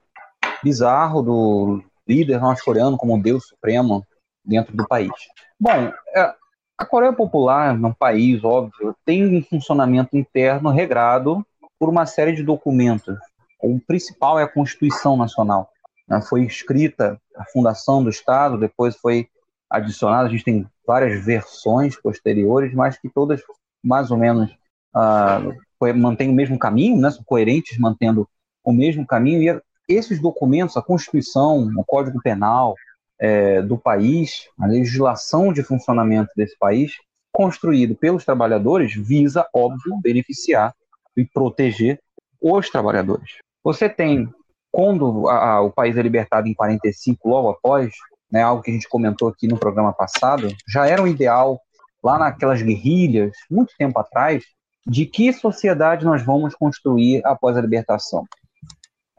bizarro do líder norte-coreano como deus supremo dentro do país. Bom, é, a Coreia Popular, um país, óbvio, tem um funcionamento interno regrado por uma série de documentos o principal é a Constituição Nacional. Né? Foi escrita a fundação do Estado, depois foi adicionada, a gente tem várias versões posteriores, mas que todas mais ou menos uh, mantêm o mesmo caminho, né? são coerentes mantendo o mesmo caminho, e esses documentos, a Constituição, o Código Penal é, do país, a legislação de funcionamento desse país, construído pelos trabalhadores, visa, óbvio, beneficiar e proteger os trabalhadores. Você tem, quando a, a, o país é libertado em 45, logo após, né, algo que a gente comentou aqui no programa passado, já era um ideal lá naquelas guerrilhas, muito tempo atrás, de que sociedade nós vamos construir após a libertação.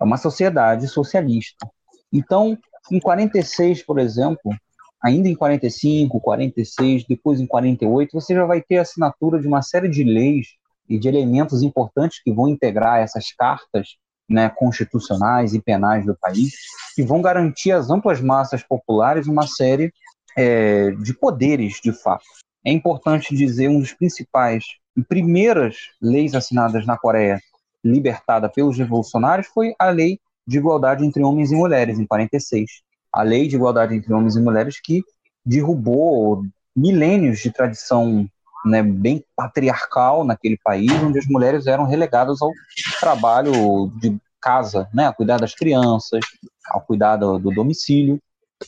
É uma sociedade socialista. Então, em 46, por exemplo, ainda em 45, 46, depois em 48, você já vai ter a assinatura de uma série de leis e de elementos importantes que vão integrar essas cartas né, constitucionais e penais do país, que vão garantir às amplas massas populares uma série é, de poderes, de fato. É importante dizer um dos principais primeiras leis assinadas na Coreia, libertada pelos revolucionários, foi a Lei de Igualdade entre Homens e Mulheres, em 46. A Lei de Igualdade entre Homens e Mulheres que derrubou milênios de tradição né, bem patriarcal naquele país, onde as mulheres eram relegadas ao trabalho de casa, né, a cuidar das crianças, ao cuidar do, do domicílio,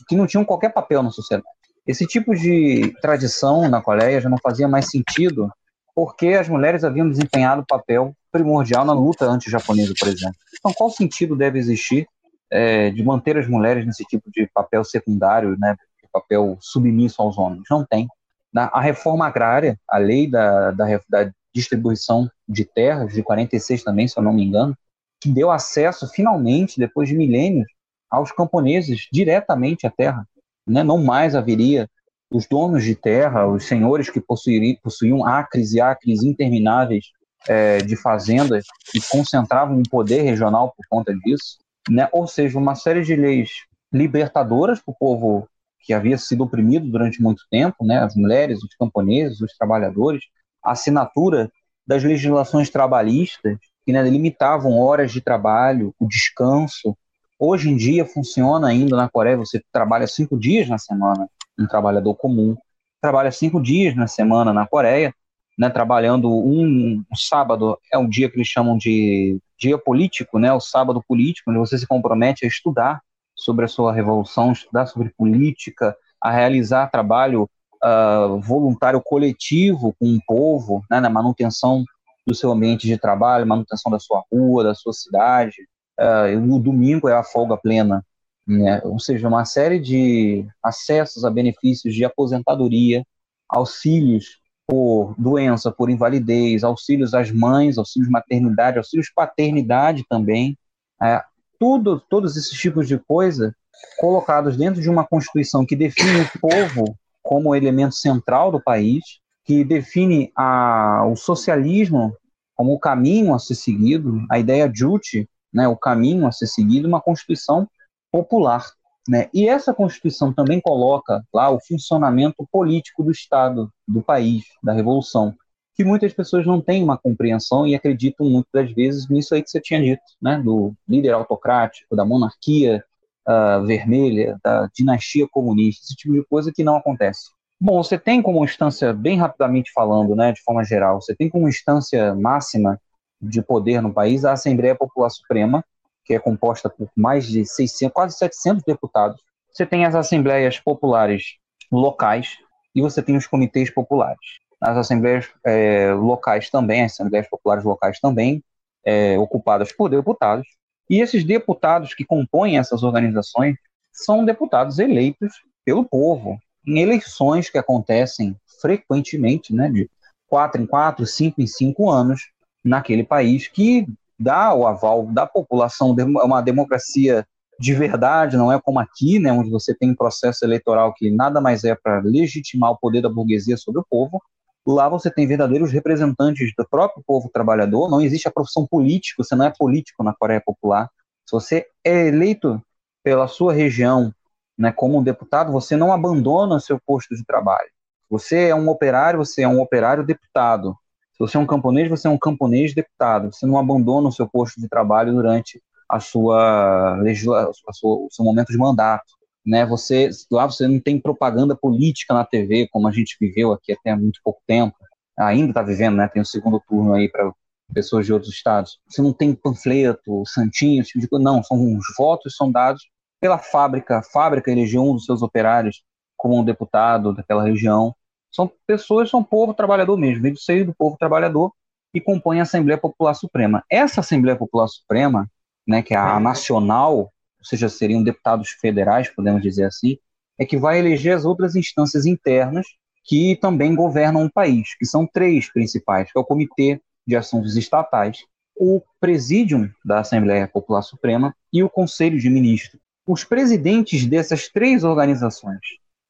que não tinham qualquer papel na sociedade. Esse tipo de tradição na Coreia já não fazia mais sentido porque as mulheres haviam desempenhado papel primordial na luta anti-japonesa, por exemplo. Então, qual sentido deve existir é, de manter as mulheres nesse tipo de papel secundário, né, papel submisso aos homens? Não tem a reforma agrária, a lei da, da, da distribuição de terras, de 46 também, se eu não me engano, que deu acesso, finalmente, depois de milênios, aos camponeses diretamente à terra. Né? Não mais haveria os donos de terra, os senhores que possuiriam, possuíam acres e acres intermináveis é, de fazendas e concentravam um poder regional por conta disso. né? ou seja, uma série de leis libertadoras para o povo que havia sido oprimido durante muito tempo, né? as mulheres, os camponeses, os trabalhadores, a assinatura das legislações trabalhistas que né, limitavam horas de trabalho, o descanso. Hoje em dia funciona ainda na Coreia, você trabalha cinco dias na semana, um trabalhador comum trabalha cinco dias na semana na Coreia, né, trabalhando um, um, sábado é um dia que eles chamam de dia político, né, o sábado político, onde você se compromete a estudar sobre a sua revolução, estudar sobre política, a realizar trabalho uh, voluntário coletivo com o povo, né, na manutenção do seu ambiente de trabalho, manutenção da sua rua, da sua cidade. Uh, no domingo é a folga plena, né? ou seja, uma série de acessos a benefícios de aposentadoria, auxílios por doença, por invalidez, auxílios às mães, auxílios maternidade, auxílios paternidade também, é, tudo, todos esses tipos de coisa colocados dentro de uma constituição que define o povo como elemento central do país, que define a, o socialismo como o caminho a ser seguido, a ideia Juche, né, o caminho a ser seguido, uma constituição popular. Né? E essa Constituição também coloca lá o funcionamento político do Estado, do país, da Revolução, que muitas pessoas não têm uma compreensão e acreditam muitas vezes nisso aí que você tinha dito, né? do líder autocrático, da monarquia uh, vermelha, da dinastia comunista, esse tipo de coisa que não acontece. Bom, você tem como instância, bem rapidamente falando, né, de forma geral, você tem como instância máxima de poder no país a Assembleia Popular Suprema, que é composta por mais de 600, quase 700 deputados. Você tem as assembleias populares locais e você tem os comitês populares. As assembleias é, locais também, as assembleias populares locais também, é, ocupadas por deputados. E esses deputados que compõem essas organizações são deputados eleitos pelo povo, em eleições que acontecem frequentemente, né, de quatro em quatro, cinco em cinco anos, naquele país que dá o aval da população, é uma democracia de verdade, não é como aqui, né, onde você tem um processo eleitoral que nada mais é para legitimar o poder da burguesia sobre o povo. Lá você tem verdadeiros representantes do próprio povo trabalhador, não existe a profissão política, você não é político na Coreia Popular. Se você é eleito pela sua região né, como um deputado, você não abandona seu posto de trabalho. Você é um operário, você é um operário deputado você é um camponês, você é um camponês deputado. Você não abandona o seu posto de trabalho durante a sua, a sua o seu momento de mandato. Né? Você lá você não tem propaganda política na TV como a gente viveu aqui até muito pouco tempo. Ainda está vivendo, né? Tem o segundo turno aí para pessoas de outros estados. Você não tem panfleto, santinho, tipo de coisa. Não, são os votos são dados pela fábrica. A fábrica elegeu um dos seus operários como um deputado daquela região são pessoas, são povo trabalhador mesmo, vem do seio do povo trabalhador e compõem a Assembleia Popular Suprema. Essa Assembleia Popular Suprema, né, que é a nacional, ou seja, seriam deputados federais, podemos dizer assim, é que vai eleger as outras instâncias internas que também governam o país, que são três principais, que é o Comitê de Assuntos Estatais, o Presídium da Assembleia Popular Suprema e o Conselho de Ministros. Os presidentes dessas três organizações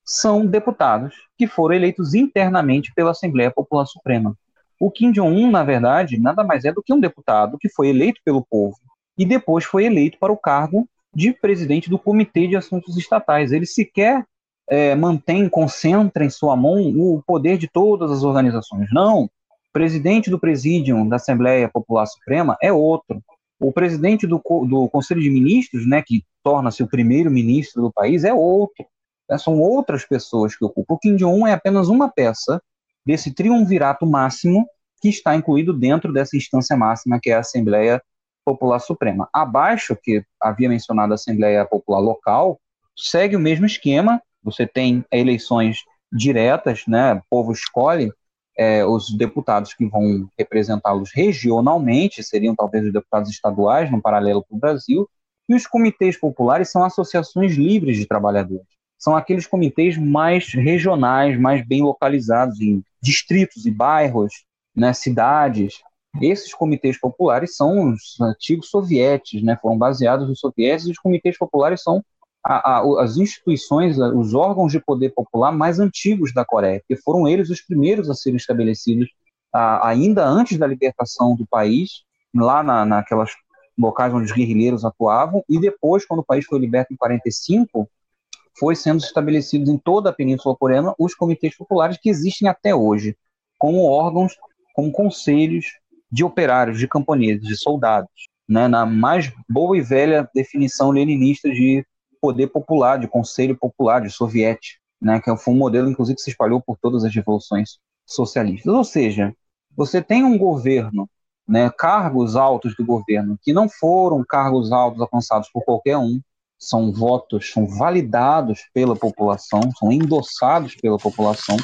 são deputados que foram eleitos internamente pela Assembleia Popular Suprema. O Kim Jong-un, na verdade, nada mais é do que um deputado que foi eleito pelo povo e depois foi eleito para o cargo de presidente do Comitê de Assuntos Estatais. Ele sequer é, mantém, concentra em sua mão o poder de todas as organizações. Não. O presidente do Presídio da Assembleia Popular Suprema é outro. O presidente do, do Conselho de Ministros, né, que torna-se o primeiro ministro do país, é outro. Né? São outras pessoas que ocupam. O Kim Jong-un é apenas uma peça desse triunvirato máximo que está incluído dentro dessa instância máxima que é a Assembleia Popular Suprema. Abaixo, que havia mencionado a Assembleia Popular Local, segue o mesmo esquema. Você tem eleições diretas, né? O povo escolhe é, os deputados que vão representá-los regionalmente, seriam talvez os deputados estaduais, no paralelo para o Brasil, e os comitês populares são associações livres de trabalhadores são aqueles comitês mais regionais, mais bem localizados em distritos e bairros, né, cidades. Esses comitês populares são os antigos sovietes, né, foram baseados nos sovietes, e os comitês populares são a, a, as instituições, os órgãos de poder popular mais antigos da Coreia, que foram eles os primeiros a serem estabelecidos a, ainda antes da libertação do país, lá na, naquelas locais onde os guerrilheiros atuavam, e depois, quando o país foi liberto em 45, foi sendo estabelecidos em toda a Península Coreana os comitês populares que existem até hoje, como órgãos, como conselhos de operários, de camponeses, de soldados, né, na mais boa e velha definição leninista de poder popular, de conselho popular, de soviético, né, que foi um modelo, inclusive, que se espalhou por todas as revoluções socialistas. Ou seja, você tem um governo, né, cargos altos do governo, que não foram cargos altos alcançados por qualquer um, são votos, são validados pela população, são endossados pela população.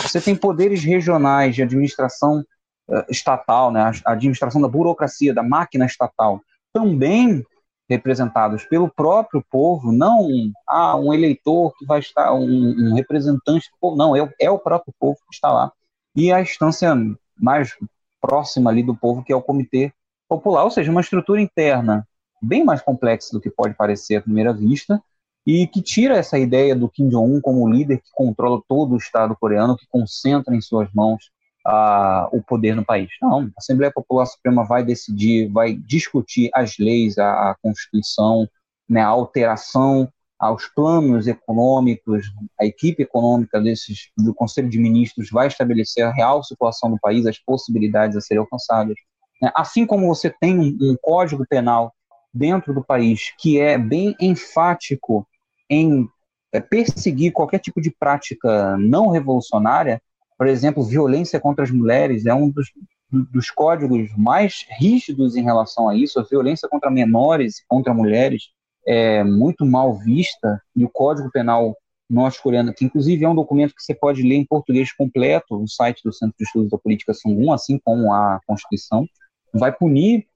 Você tem poderes regionais de administração estatal, né, a administração da burocracia, da máquina estatal, também representados pelo próprio povo, não ah, um eleitor que vai estar, um, um representante do povo, não, é, é o próprio povo que está lá. E a instância mais próxima ali do povo, que é o Comitê Popular, ou seja, uma estrutura interna bem mais complexa do que pode parecer à primeira vista, e que tira essa ideia do Kim Jong-un como líder que controla todo o Estado coreano, que concentra em suas mãos o poder no país. Não, a Assembleia Popular Suprema vai decidir, vai discutir as leis, a, a Constituição, né, a alteração aos planos econômicos, a equipe econômica desses, do Conselho de Ministros vai estabelecer a real situação do país, as possibilidades a serem alcançadas. Né? Assim como você tem um, um código penal dentro do país que é bem enfático em é, perseguir qualquer tipo de prática não revolucionária, por exemplo, violência contra as mulheres é um dos, dos códigos mais rígidos em relação a isso, a violência contra menores, contra mulheres, é muito mal vista, e o Código Penal norte-coreano, que inclusive é um documento que você pode ler em português completo no site do Centro de Estudos da Política Sungun, assim como a Constituição, vai punir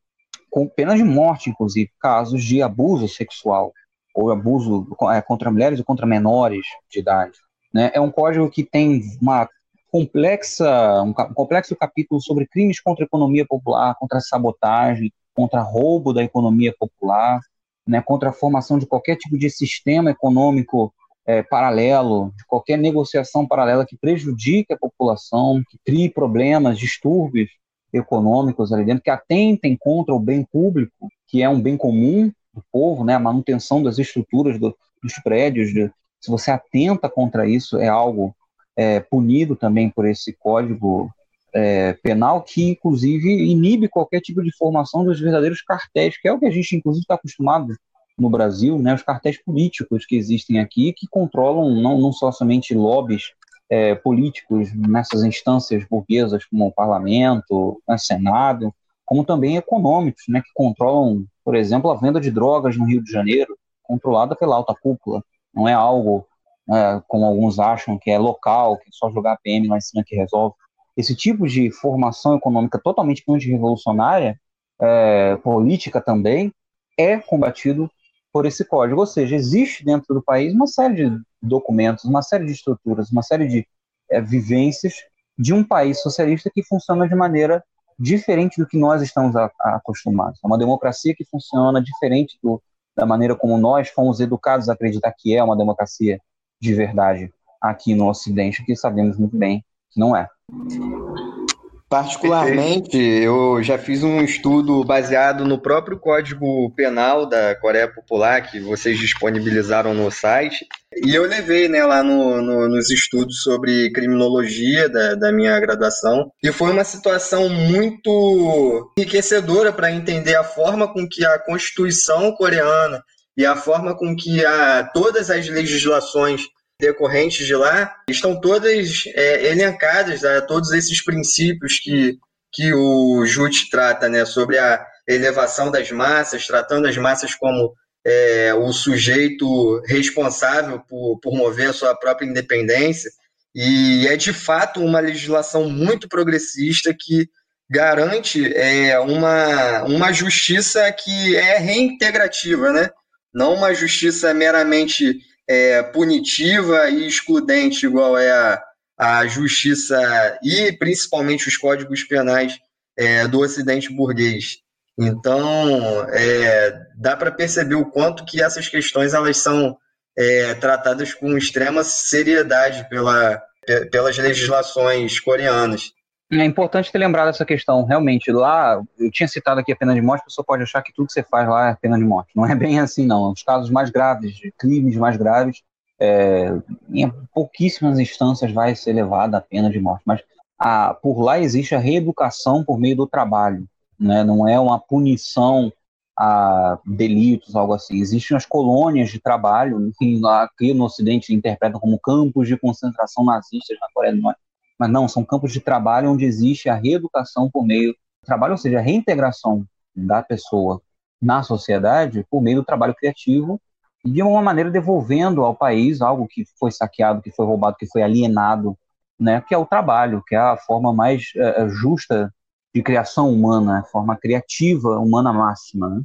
com pena de morte, inclusive, casos de abuso sexual ou abuso é, contra mulheres ou contra menores de idade. Né? É um código que tem uma complexa, um, complexo capítulo sobre crimes contra a economia popular, contra a sabotagem, contra roubo da economia popular, né, contra a formação de qualquer tipo de sistema econômico é, paralelo, de qualquer negociação paralela que prejudique a população, que crie problemas, distúrbios econômicos ali dentro, que atentem contra o bem público, que é um bem comum do povo, né, a manutenção das estruturas do, dos prédios. De, se você atenta contra isso, é algo é, punido também por esse código é, penal que, inclusive, inibe qualquer tipo de formação dos verdadeiros cartéis, que é o que a gente, inclusive, está acostumado no Brasil, né, os cartéis políticos que existem aqui, que controlam não, não só somente lobbies é, políticos nessas instâncias burguesas, como o parlamento, né, senado, como também econômicos, né, que controlam, por exemplo, a venda de drogas no Rio de Janeiro, controlada pela alta cúpula. Não é algo, é, como alguns acham, que é local, que é só jogar PM lá em cima que resolve esse tipo de formação econômica totalmente antirrevolucionária, é, política também, é combatido por esse código. Ou seja, existe dentro do país uma série de documentos, uma série de estruturas, uma série de é, vivências de um país socialista que funciona de maneira diferente do que nós estamos a, a acostumados. É uma democracia que funciona diferente do, da maneira como nós fomos educados a acreditar que é uma democracia de verdade aqui no Ocidente, que sabemos muito bem que não é. Particularmente, eu já fiz um estudo baseado no próprio Código Penal da Coreia Popular, que vocês disponibilizaram no site, e eu levei né, lá no, no, nos estudos sobre criminologia da, da minha graduação, e foi uma situação muito enriquecedora para entender a forma com que a Constituição coreana e a forma com que a, todas as legislações decorrentes de lá estão todas é, elencadas, a todos esses princípios que, que o Jute trata, né, sobre a elevação das massas, tratando as massas como é, o sujeito responsável por, por mover a sua própria independência. E é de fato uma legislação muito progressista que garante é, uma, uma justiça que é reintegrativa, né? Não uma justiça meramente é, punitiva e excludente, igual é a, a justiça e principalmente os códigos penais é, do Ocidente burguês. Então, é, dá para perceber o quanto que essas questões elas são é, tratadas com extrema seriedade pela, pelas legislações coreanas. É importante ter lembrado essa questão. Realmente, lá, eu tinha citado aqui a pena de morte, a pessoa pode achar que tudo que você faz lá é pena de morte. Não é bem assim, não. Os casos mais graves, de crimes mais graves, é, em pouquíssimas instâncias vai ser levada a pena de morte. Mas a, por lá existe a reeducação por meio do trabalho. Né? Não é uma punição a delitos, algo assim. Existem as colônias de trabalho, que aqui no Ocidente interpretam como campos de concentração nazistas na Coreia do Norte mas não, são campos de trabalho onde existe a reeducação por meio do trabalho, ou seja, a reintegração da pessoa na sociedade por meio do trabalho criativo e de uma maneira devolvendo ao país algo que foi saqueado, que foi roubado, que foi alienado, né, que é o trabalho, que é a forma mais é, justa de criação humana, a forma criativa humana máxima. Né?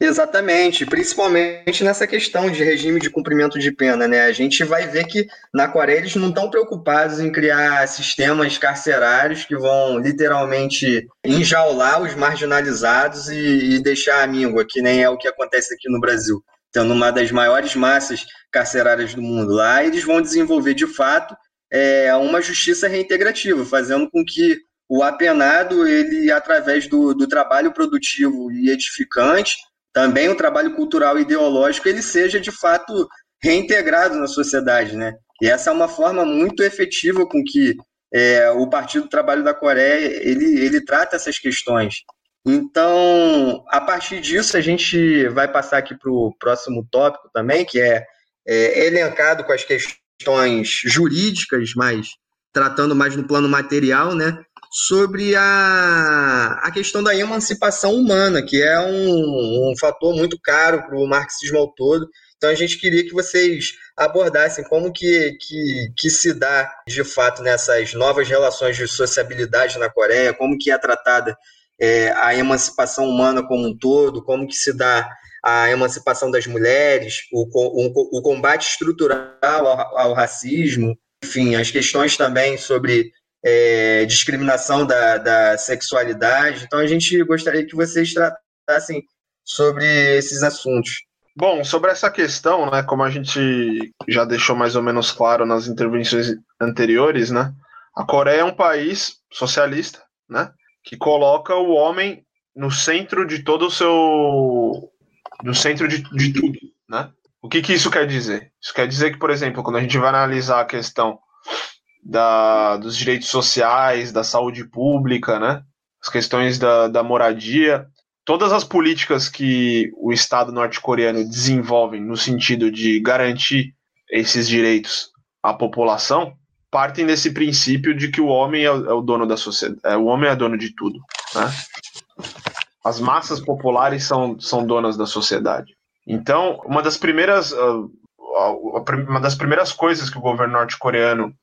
Exatamente, principalmente nessa questão de regime de cumprimento de pena, né? A gente vai ver que na Coreia eles não estão preocupados em criar sistemas carcerários que vão literalmente enjaular os marginalizados e, e deixar a míngua, que nem é o que acontece aqui no Brasil. Tendo uma das maiores massas carcerárias do mundo lá, eles vão desenvolver de fato é, uma justiça reintegrativa, fazendo com que o apenado, ele, através do, do trabalho produtivo e edificante, também o trabalho cultural e ideológico ele seja de fato reintegrado na sociedade, né? E essa é uma forma muito efetiva com que é, o Partido do Trabalho da Coreia ele, ele trata essas questões. Então, a partir disso, a gente vai passar aqui para o próximo tópico também, que é, é elencado com as questões jurídicas, mas tratando mais no plano material, né? Sobre a, a questão da emancipação humana, que é um, um fator muito caro para o marxismo ao todo. Então a gente queria que vocês abordassem como que, que, que se dá de fato nessas novas relações de sociabilidade na Coreia, como que é tratada é, a emancipação humana como um todo, como que se dá a emancipação das mulheres, o, o, o combate estrutural ao, ao racismo, enfim, as questões também sobre é, discriminação da, da sexualidade. Então a gente gostaria que vocês tratassem sobre esses assuntos. Bom, sobre essa questão, né, como a gente já deixou mais ou menos claro nas intervenções anteriores, né, a Coreia é um país socialista, né, que coloca o homem no centro de todo o seu, no centro de, de tudo, né. O que, que isso quer dizer? Isso quer dizer que, por exemplo, quando a gente vai analisar a questão da, dos direitos sociais, da saúde pública, né? as questões da, da moradia, todas as políticas que o Estado norte-coreano desenvolve no sentido de garantir esses direitos à população partem desse princípio de que o homem é o, é dono da sociedade, é, o homem é dono de tudo. Né? As massas populares são, são donas da sociedade. Então, uma das primeiras, uh, uma das primeiras coisas que o governo norte-coreano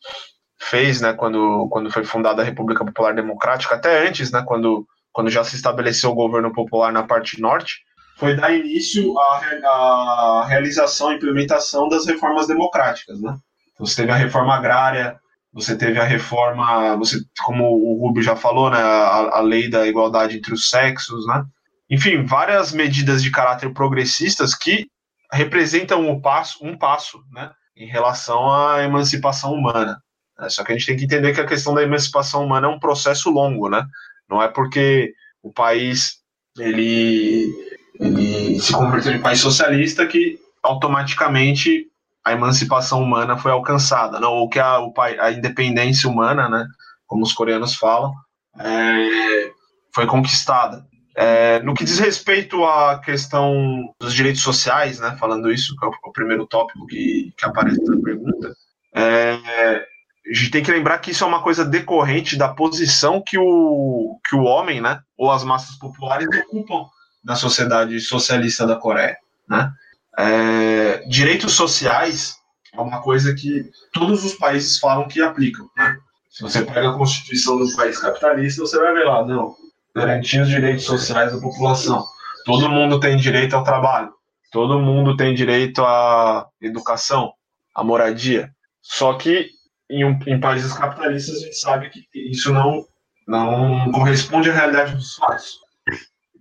fez, né, quando, quando foi fundada a República Popular Democrática, até antes, né, quando, quando já se estabeleceu o governo popular na parte norte, foi dar início à, à realização e implementação das reformas democráticas, né? Você teve a reforma agrária, você teve a reforma, você, como o Rubio já falou, né, a, a lei da igualdade entre os sexos, né? Enfim, várias medidas de caráter progressistas que representam um passo, um passo, né, em relação à emancipação humana. Né? Só que a gente tem que entender que a questão da emancipação humana é um processo longo, né? Não é porque o país ele, ele se converteu em país socialista que automaticamente a emancipação humana foi alcançada, não? ou que a, a independência humana, né, como os coreanos falam, é, foi conquistada. É, no que diz respeito à questão dos direitos sociais, né, falando isso, que é o, o primeiro tópico que, que aparece na pergunta, é, a gente tem que lembrar que isso é uma coisa decorrente da posição que o, que o homem, né, ou as massas populares ocupam na sociedade socialista da Coreia, né? É, direitos sociais é uma coisa que todos os países falam que aplicam, né? Se você pega a Constituição do país capitalista, você vai ver lá, não, garantir os direitos sociais da população. Todo mundo tem direito ao trabalho, todo mundo tem direito à educação, à moradia. Só que em, um, em países capitalistas a gente sabe que isso não, não corresponde à realidade dos fatos.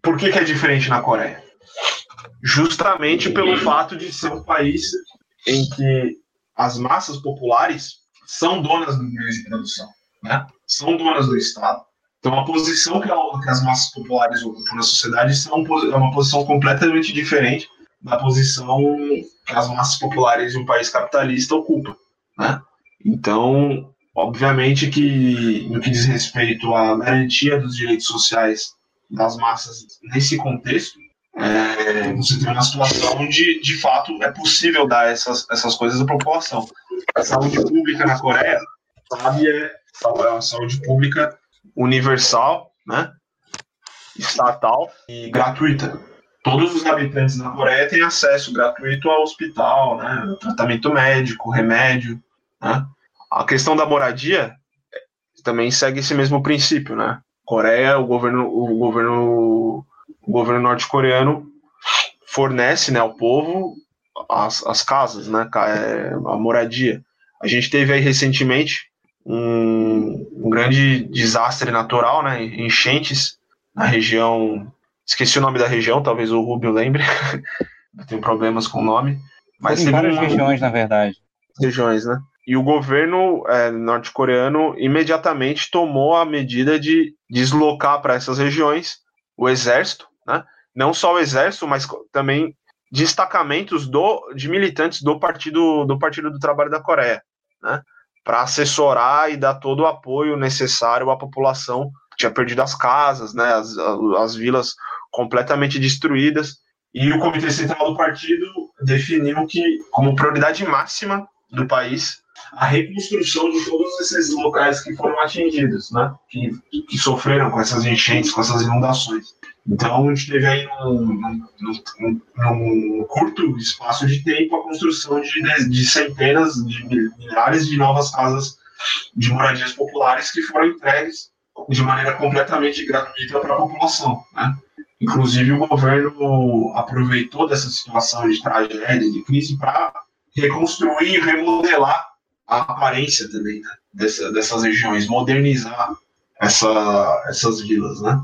Por que, que é diferente na Coreia? Justamente pelo fato de ser um país em que as massas populares são donas do meio de produção. Né? são donas do Estado. Então, a posição que, que as massas populares ocupam na sociedade são, é uma posição completamente diferente da posição que as massas populares de um país capitalista ocupam. Né? Então, obviamente que no que diz respeito à garantia dos direitos sociais das massas nesse contexto, é, você tem uma situação onde, de fato, é possível dar essas, essas coisas à população. A saúde pública na Coreia, sabe, é, é uma saúde pública universal, né, estatal e gratuita. Todos os habitantes da Coreia têm acesso gratuito ao hospital, né, tratamento médico, remédio, né. A questão da moradia também segue esse mesmo princípio, né. Coreia, o governo, o governo, o governo norte-coreano fornece, né, ao povo as, as casas, né, é, a moradia. A gente teve aí recentemente um, um grande desastre natural, né, enchentes na região, esqueci o nome da região, talvez o Rubio lembre, eu tenho problemas com o nome. Mas tem várias regiões, na verdade. Regiões, né? E o governo é, norte-coreano imediatamente tomou a medida de deslocar para essas regiões o exército, né? não só o exército, mas também destacamentos do, de militantes do partido do Partido do Trabalho da Coreia, né? para assessorar e dar todo o apoio necessário à população que tinha perdido as casas, né? as, as vilas completamente destruídas. E o Comitê Central do Partido definiu que, como prioridade máxima do país, a reconstrução de todos esses locais que foram atingidos, né? Que, que sofreram com essas enchentes, com essas inundações. Então, a gente teve aí num, curto espaço de tempo a construção de, de, centenas, de milhares de novas casas de moradias populares que foram entregues de maneira completamente gratuita para a população, né? Inclusive, o governo aproveitou dessa situação de tragédia, de crise, para reconstruir e remodelar a aparência também né, dessa, dessas regiões, modernizar essa, essas vilas, né?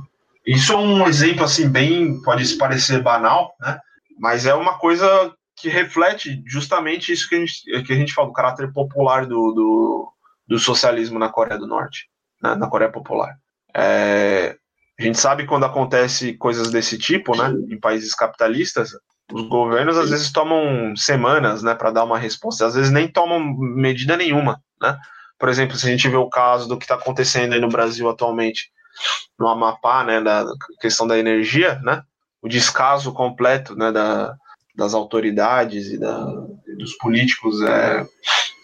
Isso é um exemplo assim bem pode parecer banal, né? Mas é uma coisa que reflete justamente isso que a gente, que a gente fala do caráter popular do, do, do socialismo na Coreia do Norte, né? na Coreia Popular. É, a gente sabe quando acontece coisas desse tipo, né? Em países capitalistas, os governos às vezes tomam semanas, né, para dar uma resposta, às vezes nem tomam medida nenhuma, né? Por exemplo, se a gente vê o caso do que está acontecendo aí no Brasil atualmente, no Amapá, né, da questão da energia, né, o descaso completo, né, da, das autoridades e da, dos políticos é,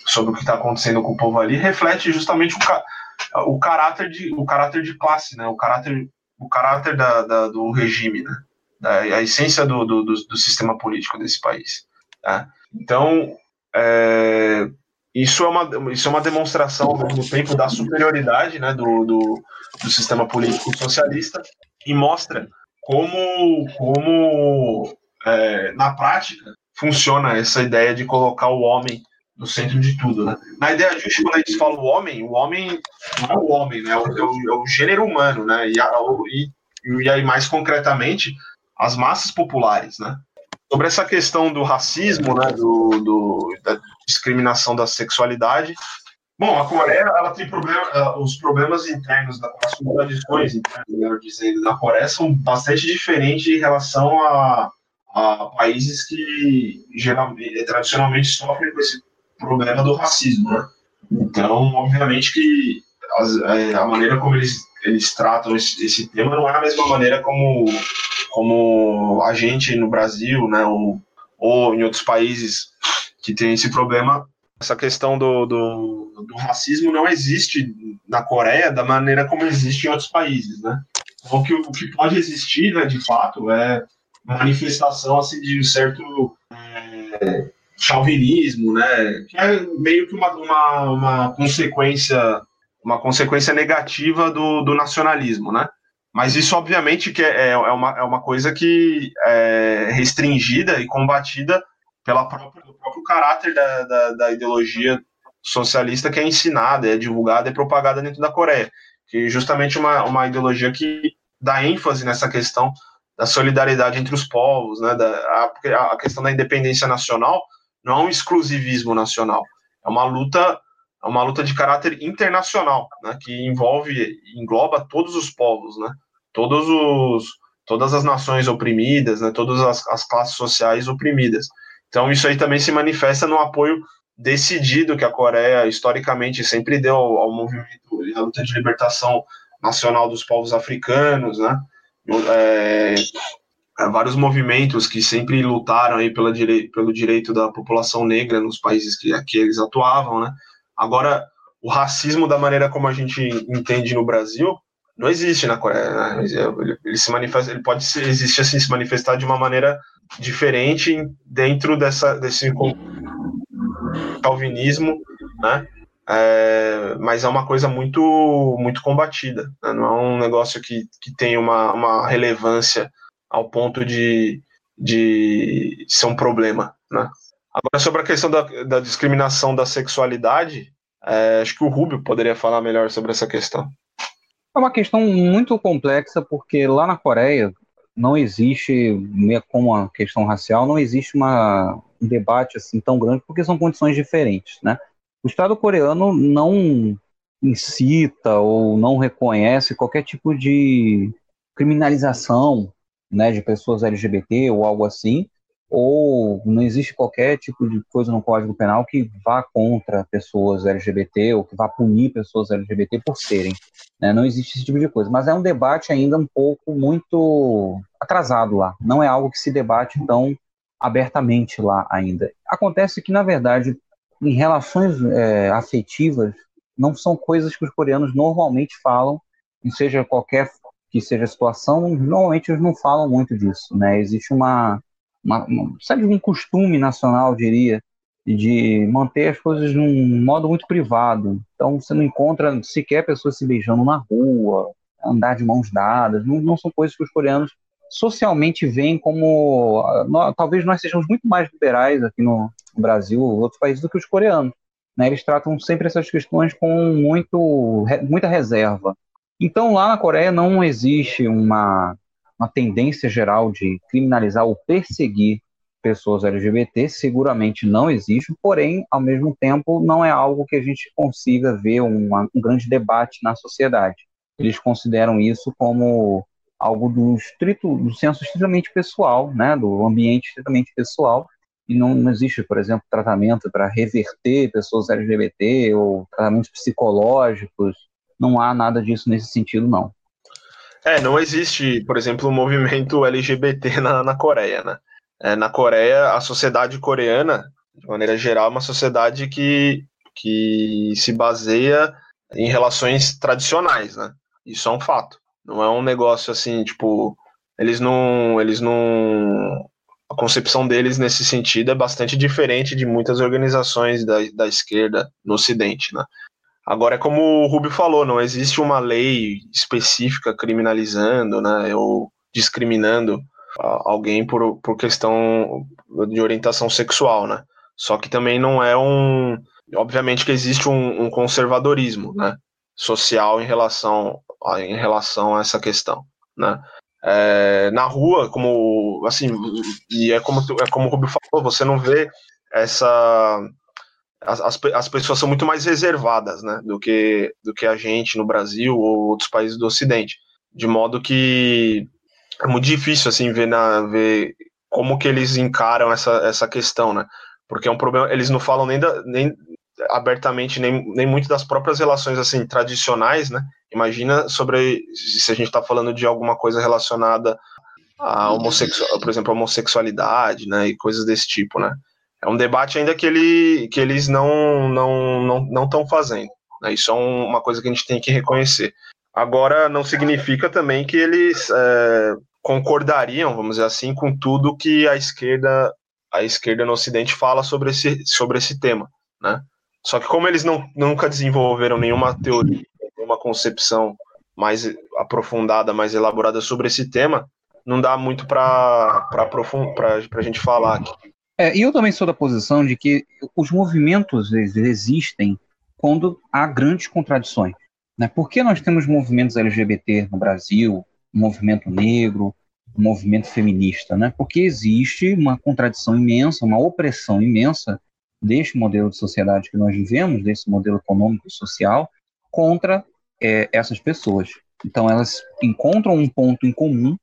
sobre o que está acontecendo com o povo ali, reflete justamente o, o, caráter de, o caráter de classe, né, o caráter, o caráter da, da do regime, né a essência do, do, do, sistema político desse país. Tá? Então, é, isso, é uma, isso é uma demonstração, ao mesmo tempo, da superioridade né, do, do, do sistema político socialista e mostra como, como é, na prática, funciona essa ideia de colocar o homem no centro de tudo, né? Na ideia de quando a gente fala o homem, o homem não é o homem, né? É o, é o, é o gênero humano, né? E, a, e, e aí, mais concretamente, as massas populares, né? Sobre essa questão do racismo, né, do, do da discriminação da sexualidade, bom, a Coreia ela tem problema, os problemas internos, as contradições melhor dizendo, da Coreia são bastante diferentes em relação a, a países que geralmente, tradicionalmente sofrem com esse problema do racismo, né? Então, obviamente que as, é, a maneira como eles, eles tratam esse, esse tema não é a mesma maneira como como a gente no Brasil, né, ou, ou em outros países que tem esse problema, essa questão do, do, do, racismo não existe na Coreia da maneira como existe em outros países, né? O que, o que pode existir, né, de fato, é manifestação assim, de um certo é, chauvinismo, né? Que é meio que uma, uma, uma consequência uma consequência negativa do, do nacionalismo, né? Mas isso, obviamente, que é, é, uma, é uma coisa que é restringida e combatida pela própria, pelo próprio caráter da, da, da ideologia socialista que é ensinada, é divulgada e propagada dentro da Coreia. Que justamente uma, uma ideologia que dá ênfase nessa questão da solidariedade entre os povos, né, da, a, a questão da independência nacional não é um exclusivismo nacional, é uma luta, é uma luta de caráter internacional, né, que envolve, engloba todos os povos, né, todos os, todas as nações oprimidas, né, todas as, as classes sociais oprimidas. Então isso aí também se manifesta no apoio decidido que a Coreia historicamente sempre deu ao, ao movimento e à luta de libertação nacional dos povos africanos, né? É, vários movimentos que sempre lutaram aí pela direi pelo direito da população negra nos países que, que eles atuavam, né? Agora, o racismo da maneira como a gente entende no Brasil não existe na Coreia. Né? Ele, ele, se manifesta, ele pode existir assim se manifestar de uma maneira diferente dentro dessa desse calvinismo, né? É, mas é uma coisa muito muito combatida, né? não é um negócio que, que tem uma, uma relevância ao ponto de, de ser um problema, né? Agora, sobre a questão da, da discriminação da sexualidade, é, acho que o Rubio poderia falar melhor sobre essa questão. É uma questão muito complexa, porque lá na Coreia não existe, como a questão racial, não existe uma, um debate assim tão grande, porque são condições diferentes, né? O Estado coreano não incita ou não reconhece qualquer tipo de criminalização né, de pessoas LGBT ou algo assim, ou não existe qualquer tipo de coisa no Código Penal que vá contra pessoas LGBT ou que vá punir pessoas LGBT por serem. Né? Não existe esse tipo de coisa. Mas é um debate ainda um pouco muito atrasado lá. Não é algo que se debate tão abertamente lá ainda. Acontece que, na verdade, em relações é, afetivas, não são coisas que os coreanos normalmente falam, seja qualquer que seja a situação, normalmente eles não falam muito disso, né? Existe uma, uma, uma sabe, um costume nacional, diria, de manter as coisas num modo muito privado. Então você não encontra sequer pessoas se beijando na rua, andar de mãos dadas, não, não são coisas que os coreanos socialmente veem como nós, talvez nós sejamos muito mais liberais aqui no, no Brasil ou outros países do que os coreanos. Né? Eles tratam sempre essas questões com muito, muita reserva. Então, lá na Coreia não existe uma, uma tendência geral de criminalizar ou perseguir pessoas LGBT, seguramente não existe, porém, ao mesmo tempo, não é algo que a gente consiga ver uma, um grande debate na sociedade. Eles consideram isso como algo do, estrito, do senso estritamente pessoal, né, do ambiente estritamente pessoal, e não, não existe, por exemplo, tratamento para reverter pessoas LGBT ou tratamentos psicológicos não há nada disso nesse sentido, não. É, não existe, por exemplo, um movimento LGBT na, na Coreia, né? É, na Coreia, a sociedade coreana, de maneira geral, é uma sociedade que, que se baseia em relações tradicionais, né? Isso é um fato. Não é um negócio assim, tipo, eles não, eles não, a concepção deles nesse sentido é bastante diferente de muitas organizações da, da esquerda no Ocidente, né? Agora, é como o Rubio falou, não existe uma lei específica criminalizando, né, ou discriminando alguém por, por questão de orientação sexual, né? Só que também não é um. Obviamente que existe um, um conservadorismo, né? Social em relação, a, em relação a essa questão, né? É, na rua, como assim, e é como, é como o Rubio falou, você não vê essa as, as, as, pessoas são muito mais reservadas, né, do que, do que a gente no Brasil ou outros países do Ocidente, de modo que é muito difícil, assim, ver, na, ver como que eles encaram essa, essa questão, né, porque é um problema, eles não falam nem, da, nem abertamente, nem, nem muito das próprias relações, assim, tradicionais, né, imagina sobre, se a gente está falando de alguma coisa relacionada a homossexual, por exemplo, homossexualidade, né, e coisas desse tipo, né, é um debate ainda que, ele, que eles não não não não estão fazendo. Né? Isso é um, uma coisa que a gente tem que reconhecer. Agora, não significa também que eles é, concordariam, vamos dizer assim, com tudo que a esquerda a esquerda no Ocidente fala sobre esse, sobre esse tema, né? Só que como eles não, nunca desenvolveram nenhuma teoria, nenhuma concepção mais aprofundada, mais elaborada sobre esse tema, não dá muito para a gente falar aqui. É, e eu também sou da posição de que os movimentos existem quando há grandes contradições. Né? Por que nós temos movimentos LGBT no Brasil, movimento negro, movimento feminista? Né? Porque existe uma contradição imensa, uma opressão imensa deste modelo de sociedade que nós vivemos, desse modelo econômico e social, contra é, essas pessoas. Então, elas encontram um ponto em comum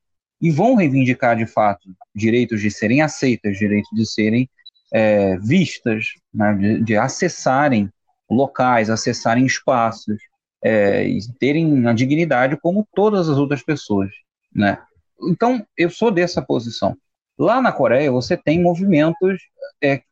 e vão reivindicar, de fato, direitos de serem aceitas, direitos de serem é, vistas, né, de, de, acessarem locais, acessarem espaços é, e terem a dignidade como todas as outras pessoas. Né? Então, eu sou dessa posição. Lá na Coreia, você tem movimentos. É,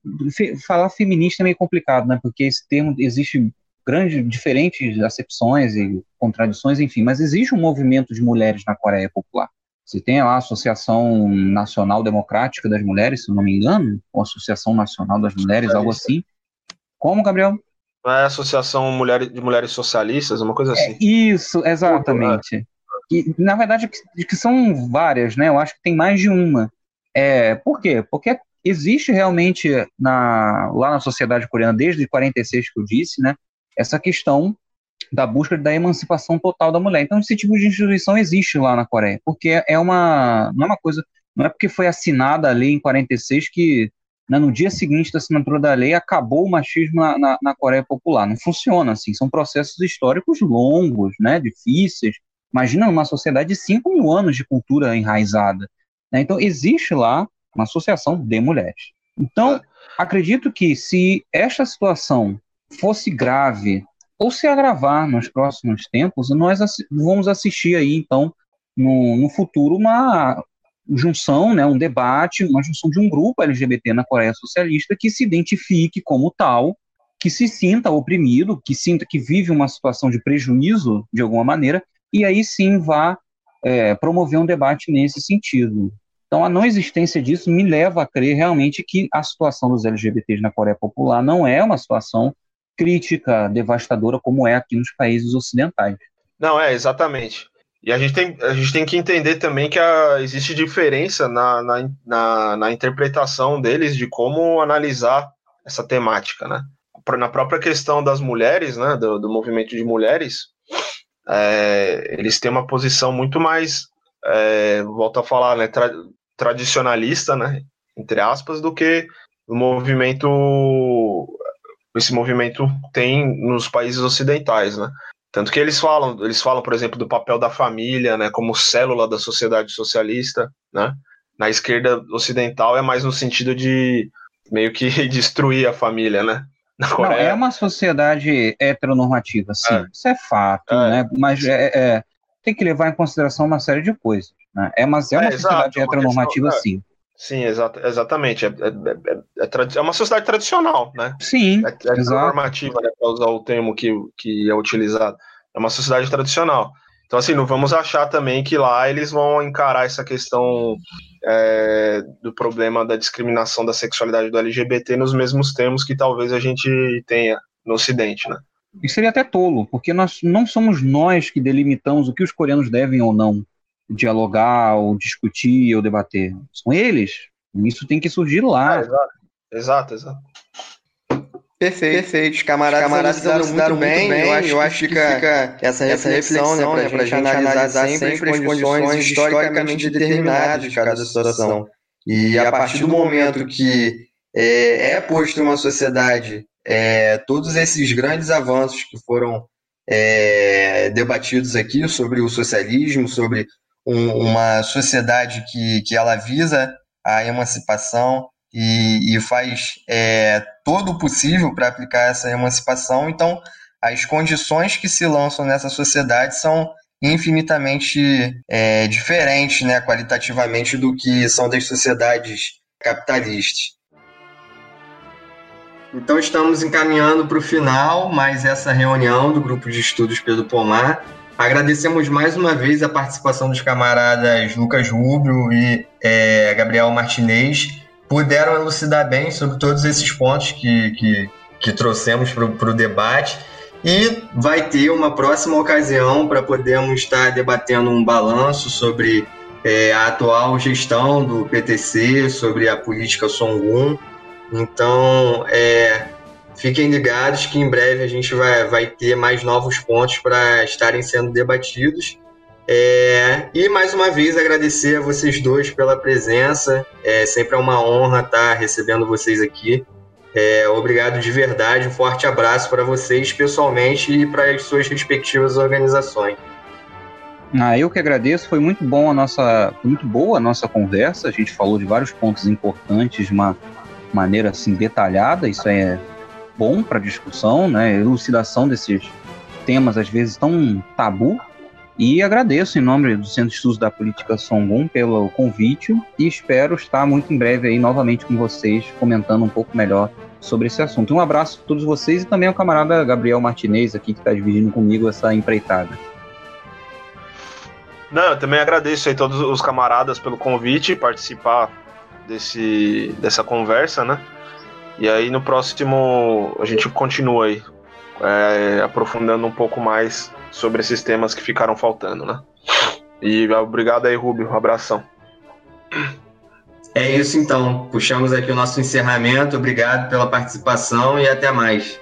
falar feminista é meio complicado, né? Porque esse termo existe grandes, diferentes acepções e contradições, enfim, mas existe um movimento de mulheres na Coreia Popular. Você tem lá a Associação Nacional Democrática das Mulheres, se não me engano, ou Associação Nacional das Mulheres, é algo assim. Como, Gabriel? É a Associação Mulher, de Mulheres Socialistas, uma coisa assim. É, isso, exatamente. E, na verdade, que, que são várias, né? Eu acho que tem mais de uma. É, por quê? Porque existe realmente na, lá na sociedade coreana, desde 46 que eu disse, né, essa questão da busca da emancipação total da mulher. Então, esse tipo de instituição existe lá na Coreia, porque é uma, não é uma coisa, não é porque foi assinada a lei em 46 que né, no dia seguinte da assinatura da lei acabou o machismo na, na, na, Coreia Popular. Não funciona assim, são processos históricos longos, né, difíceis. Imagina uma sociedade de 5 mil anos de cultura enraizada. Né? Então, existe lá uma associação de mulheres. Então, acredito que se esta situação fosse grave ou se agravar nos próximos tempos, nós vamos assistir aí, então, no, no futuro, uma junção, né, um debate, uma junção de um grupo LGBT na Coreia Socialista que se identifique como tal, que se sinta oprimido, que sinta que vive uma situação de prejuízo de alguma maneira, e aí sim vá é, promover um debate nesse sentido. Então, a não existência disso me leva a crer realmente que a situação dos LGBTs na Coreia Popular não é uma situação crítica, devastadora, como é aqui nos países ocidentais. Não, é, exatamente. E a gente tem, a gente tem que entender também que a, existe diferença na, na, na, na, interpretação deles de como analisar essa temática, né? Na própria questão das mulheres, né, do, do movimento de mulheres, é, eles têm uma posição muito mais, é, volto a falar, né, tra, tradicionalista, né, entre aspas, do que o movimento esse movimento tem nos países ocidentais, né? Tanto que eles falam, eles falam, por exemplo, do papel da família, né, como célula da sociedade socialista, né? Na esquerda ocidental é mais no sentido de meio que destruir a família, né? Não, é uma sociedade heteronormativa, sim, é. isso é fato, é. né? Mas é, é, tem que levar em consideração uma série de coisas, né? É, mas é uma é, sociedade exato, heteronormativa, questão, sim. Sim, exata, exatamente. É, é, é, é, é, uma sociedade tradicional, né? Sim, é, é normativa, né, para usar o termo que, que é utilizado. É uma sociedade tradicional. Então, assim, não vamos achar também que lá eles vão encarar essa questão é, do problema da discriminação da sexualidade do LGBT nos mesmos termos que talvez a gente tenha no Ocidente, né? Isso seria até tolo, porque nós não somos nós que delimitamos o que os coreanos devem ou não dialogar, ou discutir, ou debater. São eles. Isso tem que surgir lá. É, exato, exato. exato. Perfeito, perfeito. Os camaradas, camaradas muito, bem. bem. Eu acho, eu acho que fica, fica essa, essa reflexão, né, para a gente analisar sempre as condições historicamente determinadas de cada situação. E a partir do momento que é, é posto em uma sociedade é, todos esses grandes avanços que foram é, debatidos aqui sobre o socialismo, sobre um, uma sociedade que, que ela visa a emancipação e, e faz é, todo o possível para aplicar essa emancipação. Então, as condições que se lançam nessa sociedade são infinitamente é, diferentes, né, qualitativamente, do que são das sociedades capitalistas. Então estamos encaminhando para o final mais essa reunião do grupo de estudos Pedro Pomar. Agradecemos mais uma vez a participação dos camaradas Lucas Rubio e é, Gabriel Martinez. Puderam elucidar bem sobre todos esses pontos que, que, que trouxemos para o debate. E vai ter uma próxima ocasião para podermos estar debatendo um balanço sobre é, a atual gestão do PTC, sobre a política Songun. Então, é, Fiquem ligados que em breve a gente vai, vai ter mais novos pontos para estarem sendo debatidos. É, e mais uma vez agradecer a vocês dois pela presença. É sempre é uma honra estar recebendo vocês aqui. É, obrigado de verdade, um forte abraço para vocês pessoalmente e para as suas respectivas organizações. Ah, eu que agradeço, foi muito bom a nossa, muito boa a nossa conversa. A gente falou de vários pontos importantes de uma maneira assim detalhada. Isso é bom para discussão, né? Elucidação desses temas às vezes tão tabu. E agradeço em nome do Centro de Estudos da Política Songun pelo convite e espero estar muito em breve aí novamente com vocês comentando um pouco melhor sobre esse assunto. Um abraço a todos vocês e também ao camarada Gabriel Martinez aqui que está dividindo comigo essa empreitada. Não, eu também agradeço aí todos os camaradas pelo convite, participar desse, dessa conversa, né? E aí no próximo a gente continua aí, é, aprofundando um pouco mais sobre esses temas que ficaram faltando, né? E obrigado aí, Rubio. Um abração. É isso então. Puxamos aqui o nosso encerramento. Obrigado pela participação e até mais.